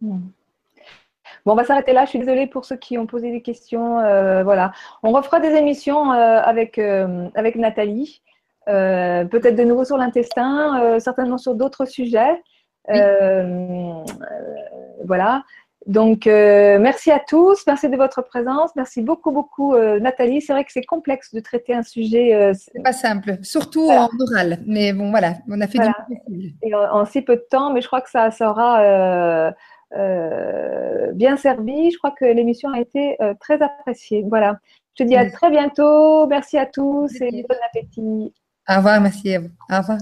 Hmm. Bon, on va s'arrêter là. Je suis désolée pour ceux qui ont posé des questions. Euh, voilà. On refera des émissions euh, avec, avec Nathalie. Peut-être de nouveau sur l'intestin, certainement sur d'autres sujets. voilà. Donc, euh, merci à tous, merci de votre présence, merci beaucoup, beaucoup euh, Nathalie. C'est vrai que c'est complexe de traiter un sujet. Euh, c'est pas simple, surtout en oral, mais bon, voilà, on a fait du possible. Et en, si peu de temps, mais je crois que ça, ça aura bien servi. Je crois que l'émission a été très appréciée. Voilà. Je te dis à très bientôt. Merci à tous et bon appétit. Au revoir, vous. Au revoir.